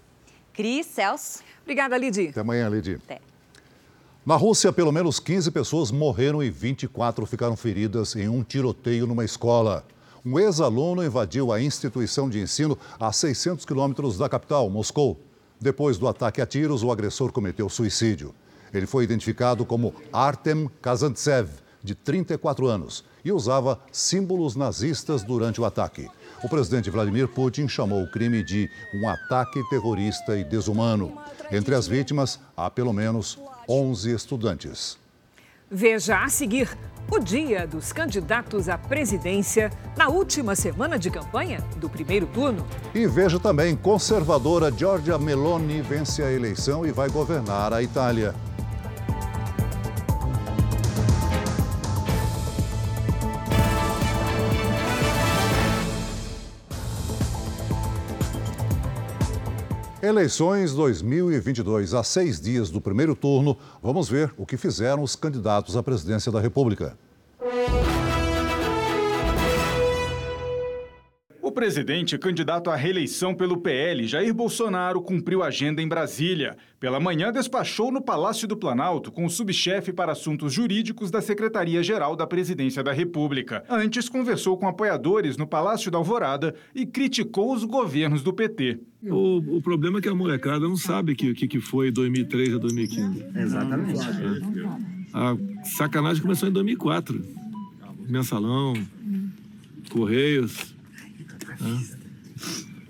Speaker 7: Cris, Celso.
Speaker 6: Obrigada, Lidi.
Speaker 5: Até amanhã, Lidi.
Speaker 7: Até.
Speaker 5: Na Rússia, pelo menos 15 pessoas morreram e 24 ficaram feridas em um tiroteio numa escola. Um ex-aluno invadiu a instituição de ensino a 600 quilômetros da capital, Moscou. Depois do ataque a tiros, o agressor cometeu suicídio. Ele foi identificado como Artem Kazantsev, de 34 anos, e usava símbolos nazistas durante o ataque. O presidente Vladimir Putin chamou o crime de um ataque terrorista e desumano. Entre as vítimas, há pelo menos 11 estudantes.
Speaker 6: Veja a seguir o dia dos candidatos à presidência na última semana de campanha do primeiro turno.
Speaker 5: E veja também: conservadora Giorgia Meloni vence a eleição e vai governar a Itália. Eleições 2022, a seis dias do primeiro turno, vamos ver o que fizeram os candidatos à presidência da República.
Speaker 8: Presidente candidato à reeleição pelo PL, Jair Bolsonaro, cumpriu a agenda em Brasília. Pela manhã, despachou no Palácio do Planalto com o subchefe para assuntos jurídicos da Secretaria-Geral da Presidência da República. Antes, conversou com apoiadores no Palácio da Alvorada e criticou os governos do PT.
Speaker 9: O, o problema é que a molecada não sabe o que, que, que foi 2003 a 2015.
Speaker 10: Exatamente.
Speaker 9: A sacanagem começou em 2004. Mensalão, Correios.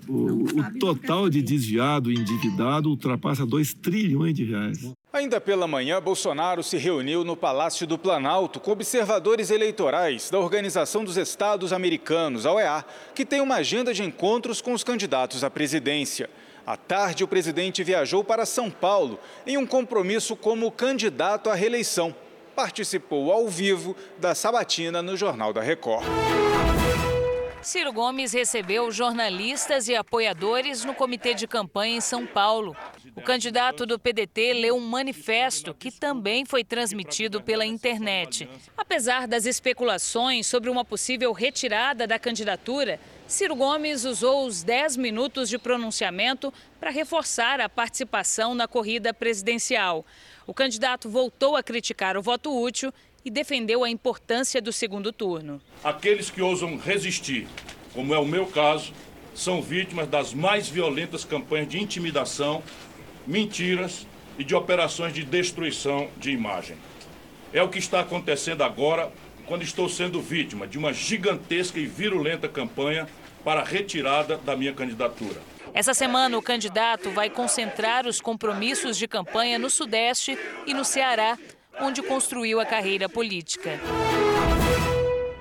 Speaker 9: O, o total de desviado e endividado ultrapassa 2 trilhões de reais.
Speaker 8: Ainda pela manhã, Bolsonaro se reuniu no Palácio do Planalto com observadores eleitorais da Organização dos Estados Americanos, a OEA, que tem uma agenda de encontros com os candidatos à presidência. À tarde, o presidente viajou para São Paulo em um compromisso como candidato à reeleição. Participou ao vivo da sabatina no Jornal da Record.
Speaker 11: Ciro Gomes recebeu jornalistas e apoiadores no comitê de campanha em São Paulo. O candidato do PDT leu um manifesto que também foi transmitido pela internet. Apesar das especulações sobre uma possível retirada da candidatura, Ciro Gomes usou os 10 minutos de pronunciamento para reforçar a participação na corrida presidencial. O candidato voltou a criticar o voto útil e defendeu a importância do segundo turno.
Speaker 12: Aqueles que ousam resistir, como é o meu caso, são vítimas das mais violentas campanhas de intimidação, mentiras e de operações de destruição de imagem. É o que está acontecendo agora quando estou sendo vítima de uma gigantesca e virulenta campanha para a retirada da minha candidatura.
Speaker 11: Essa semana, o candidato vai concentrar os compromissos de campanha no Sudeste e no Ceará, onde construiu a carreira política.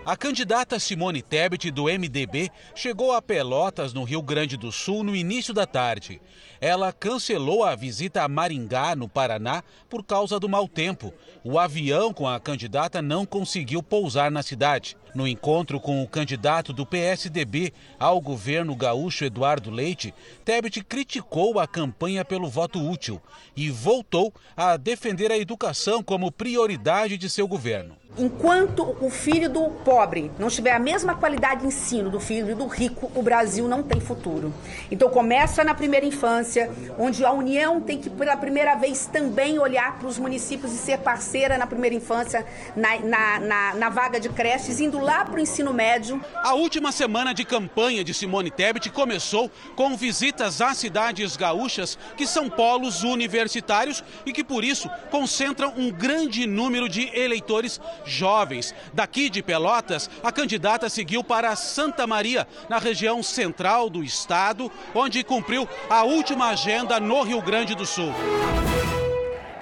Speaker 10: A candidata Simone Tebet, do MDB, chegou a Pelotas, no Rio Grande do Sul, no início da tarde. Ela cancelou a visita a Maringá, no Paraná, por causa do mau tempo. O avião com a candidata não conseguiu pousar na cidade. No encontro com o candidato do PSDB ao governo gaúcho Eduardo Leite, Tebet criticou a campanha pelo voto útil e voltou a defender a educação como prioridade de seu governo.
Speaker 13: Enquanto o filho do pobre não tiver a mesma qualidade de ensino do filho do rico, o Brasil não tem futuro. Então começa na primeira infância, onde a União tem que, pela primeira vez, também olhar para os municípios e ser parceira na primeira infância, na, na, na, na vaga de creches, indo lá para o ensino médio.
Speaker 10: A última semana de campanha de Simone Tebet começou com visitas às cidades gaúchas, que são polos universitários e que, por isso, concentram um grande número de eleitores jovens. Daqui de Pelotas, a candidata seguiu para Santa Maria, na região central do estado, onde cumpriu a última agenda no Rio Grande do Sul.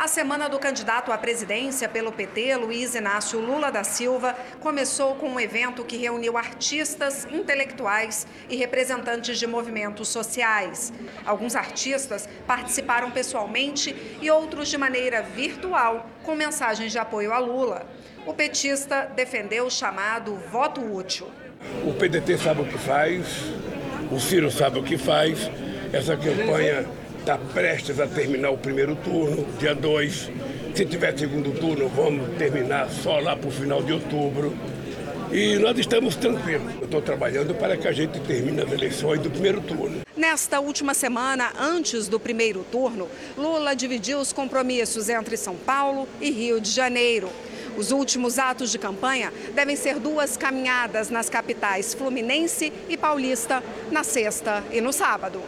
Speaker 14: A semana do candidato à presidência pelo PT, Luiz Inácio Lula da Silva, começou com um evento que reuniu artistas, intelectuais e representantes de movimentos sociais. Alguns artistas participaram pessoalmente e outros de maneira virtual, com mensagens de apoio a Lula. O petista defendeu o chamado voto útil.
Speaker 15: O PDT sabe o que faz, o Ciro sabe o que faz. Essa campanha está prestes a terminar o primeiro turno, dia 2. Se tiver segundo turno, vamos terminar só lá para o final de outubro. E nós estamos tranquilos. Eu estou trabalhando para que a gente termine as eleições do primeiro turno.
Speaker 14: Nesta última semana, antes do primeiro turno, Lula dividiu os compromissos entre São Paulo e Rio de Janeiro. Os últimos atos de campanha devem ser duas caminhadas nas capitais Fluminense e Paulista, na sexta e no sábado.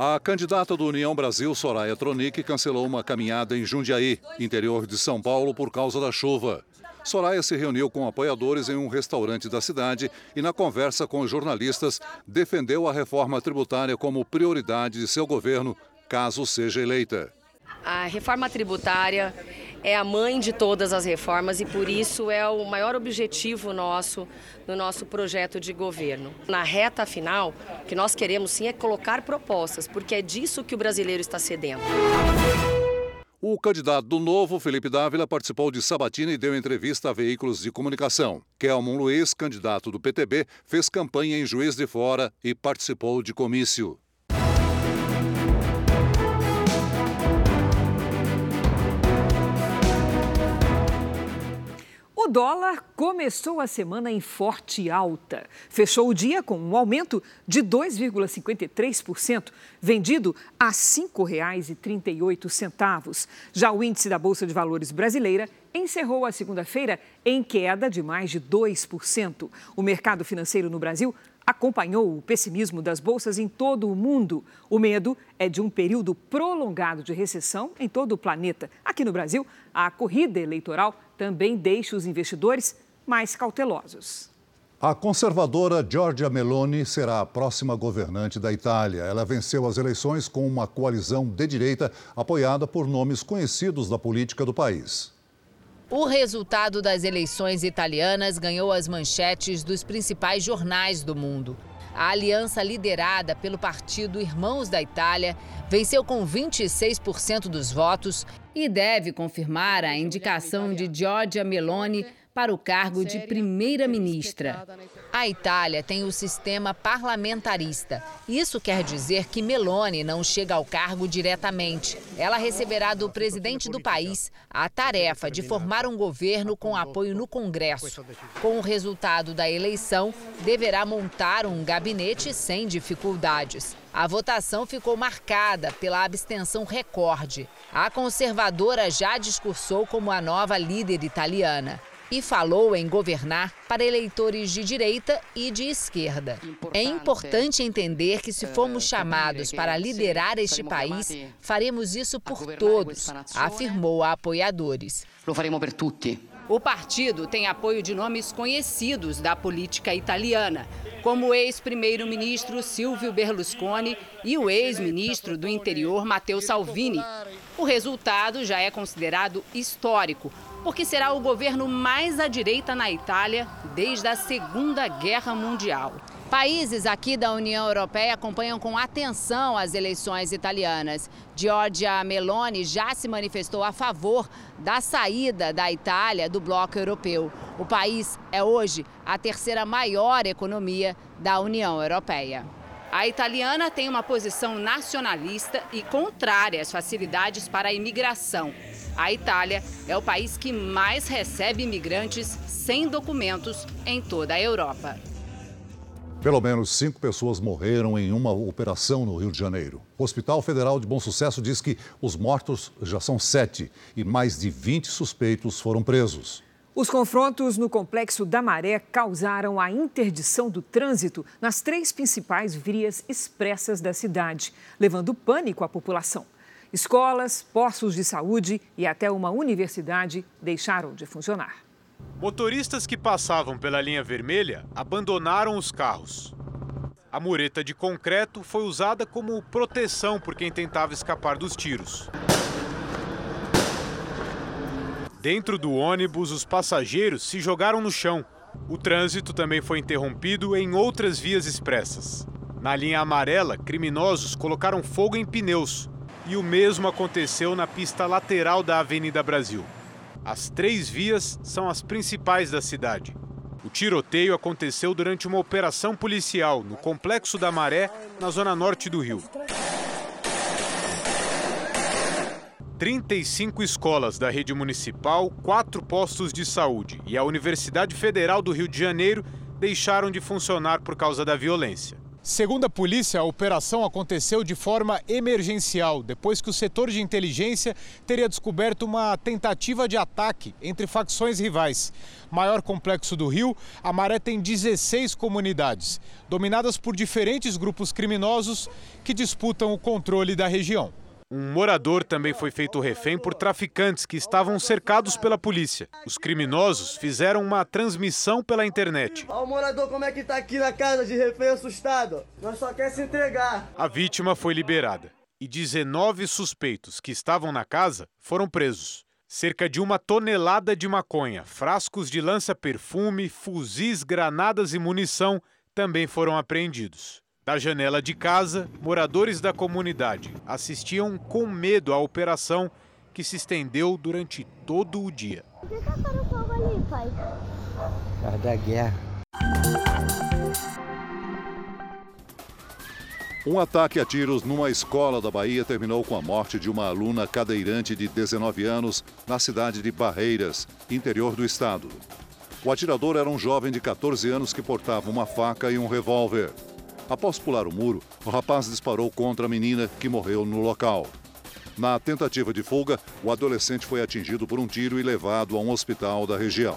Speaker 5: A candidata do União Brasil, Soraya Tronic, cancelou uma caminhada em Jundiaí, interior de São Paulo, por causa da chuva. Soraya se reuniu com apoiadores em um restaurante da cidade e, na conversa com os jornalistas, defendeu a reforma tributária como prioridade de seu governo, caso seja eleita.
Speaker 16: A reforma tributária é a mãe de todas as reformas e por isso é o maior objetivo nosso no nosso projeto de governo. Na reta final, o que nós queremos sim é colocar propostas, porque é disso que o brasileiro está sedento.
Speaker 5: O candidato do Novo, Felipe Dávila, participou de Sabatina e deu entrevista a veículos de comunicação. Kelmon Luiz, candidato do PTB, fez campanha em Juiz de Fora e participou de comício.
Speaker 6: O dólar começou a semana em forte alta. Fechou o dia com um aumento de 2,53%, vendido a R$ 5,38. Já o índice da Bolsa de Valores brasileira encerrou a segunda-feira em queda de mais de 2%. O mercado financeiro no Brasil acompanhou o pessimismo das bolsas em todo o mundo. O medo é de um período prolongado de recessão em todo o planeta. Aqui no Brasil, a corrida eleitoral também deixa os investidores mais cautelosos.
Speaker 5: A conservadora Giorgia Meloni será a próxima governante da Itália. Ela venceu as eleições com uma coalizão de direita apoiada por nomes conhecidos da política do país.
Speaker 17: O resultado das eleições italianas ganhou as manchetes dos principais jornais do mundo. A aliança liderada pelo partido Irmãos da Itália venceu com 26% dos votos e deve confirmar a indicação de Giorgia Meloni para o cargo de primeira-ministra. A Itália tem o sistema parlamentarista. Isso quer dizer que Meloni não chega ao cargo diretamente. Ela receberá do presidente do país a tarefa de formar um governo com apoio no Congresso. Com o resultado da eleição, deverá montar um gabinete sem dificuldades. A votação ficou marcada pela abstenção recorde. A conservadora já discursou como a nova líder italiana e falou em governar para eleitores de direita e de esquerda. É importante entender que, se formos chamados para liderar este país, faremos isso por todos, afirmou a apoiadores.
Speaker 18: Lo faremo per tutti.
Speaker 19: O partido tem apoio de nomes conhecidos da política italiana, como o ex-primeiro-ministro Silvio Berlusconi e o ex-ministro do Interior Matteo Salvini. O resultado já é considerado histórico, porque será o governo mais à direita na Itália desde a Segunda Guerra Mundial.
Speaker 17: Países aqui da União Europeia acompanham com atenção as eleições italianas. Giorgia Meloni já se manifestou a favor da saída da Itália do bloco europeu. O país é hoje a terceira maior economia da União Europeia.
Speaker 19: A italiana tem uma posição nacionalista e contrária às facilidades para a imigração. A Itália é o país que mais recebe imigrantes sem documentos em toda a Europa.
Speaker 5: Pelo menos cinco pessoas morreram em uma operação no Rio de Janeiro. O Hospital Federal de Bom Sucesso diz que os mortos já são sete e mais de 20 suspeitos foram presos.
Speaker 6: Os confrontos no Complexo da Maré causaram a interdição do trânsito nas três principais vias expressas da cidade, levando pânico à população. Escolas, postos de saúde e até uma universidade deixaram de funcionar.
Speaker 20: Motoristas que passavam pela linha vermelha abandonaram os carros. A mureta de concreto foi usada como proteção por quem tentava escapar dos tiros. Dentro do ônibus, os passageiros se jogaram no chão. O trânsito também foi interrompido em outras vias expressas. Na linha amarela, criminosos colocaram fogo em pneus. E o mesmo aconteceu na pista lateral da Avenida Brasil. As três vias são as principais da cidade. O tiroteio aconteceu durante uma operação policial no Complexo da Maré, na zona norte do Rio. 35 escolas da rede municipal, quatro postos de saúde e a Universidade Federal do Rio de Janeiro deixaram de funcionar por causa da violência. Segundo a polícia, a operação aconteceu de forma emergencial, depois que o setor de inteligência teria descoberto uma tentativa de ataque entre facções rivais. Maior complexo do Rio, a Maré tem 16 comunidades, dominadas por diferentes grupos criminosos que disputam o controle da região. Um morador também foi feito refém por traficantes que estavam cercados pela polícia. Os criminosos fizeram uma transmissão pela internet.
Speaker 21: Olha o morador como é que tá aqui na casa de refém assustado. Nós só quer se entregar.
Speaker 20: A vítima foi liberada e 19 suspeitos que estavam na casa foram presos. Cerca de uma tonelada de maconha, frascos de lança-perfume, fuzis, granadas e munição também foram apreendidos. Da janela de casa, moradores da comunidade assistiam com medo à operação que se estendeu durante todo o dia.
Speaker 22: Por que tacaram fogo ali, pai?
Speaker 23: Por da guerra.
Speaker 5: Um ataque a tiros numa escola da Bahia terminou com a morte de uma aluna cadeirante de 19 anos na cidade de Barreiras, interior do estado. O atirador era um jovem de 14 anos que portava uma faca e um revólver. Após pular o muro, o rapaz disparou contra a menina, que morreu no local. Na tentativa de fuga, o adolescente foi atingido por um tiro e levado a um hospital da região.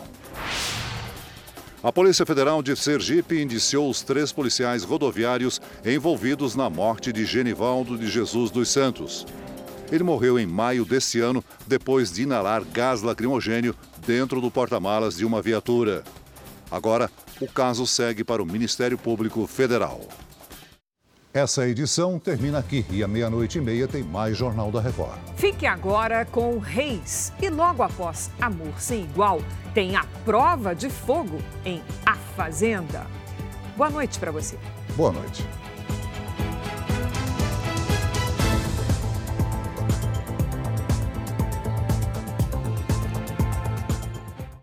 Speaker 5: A Polícia Federal de Sergipe indiciou os três policiais rodoviários envolvidos na morte de Genivaldo de Jesus dos Santos. Ele morreu em maio deste ano depois de inalar gás lacrimogênio dentro do porta-malas de uma viatura. Agora, o caso segue para o Ministério Público Federal. Essa edição termina aqui e à meia-noite e meia tem mais Jornal da Record.
Speaker 6: Fique agora com Reis e logo após Amor Sem Igual tem a prova de fogo em A Fazenda. Boa noite para você.
Speaker 5: Boa noite.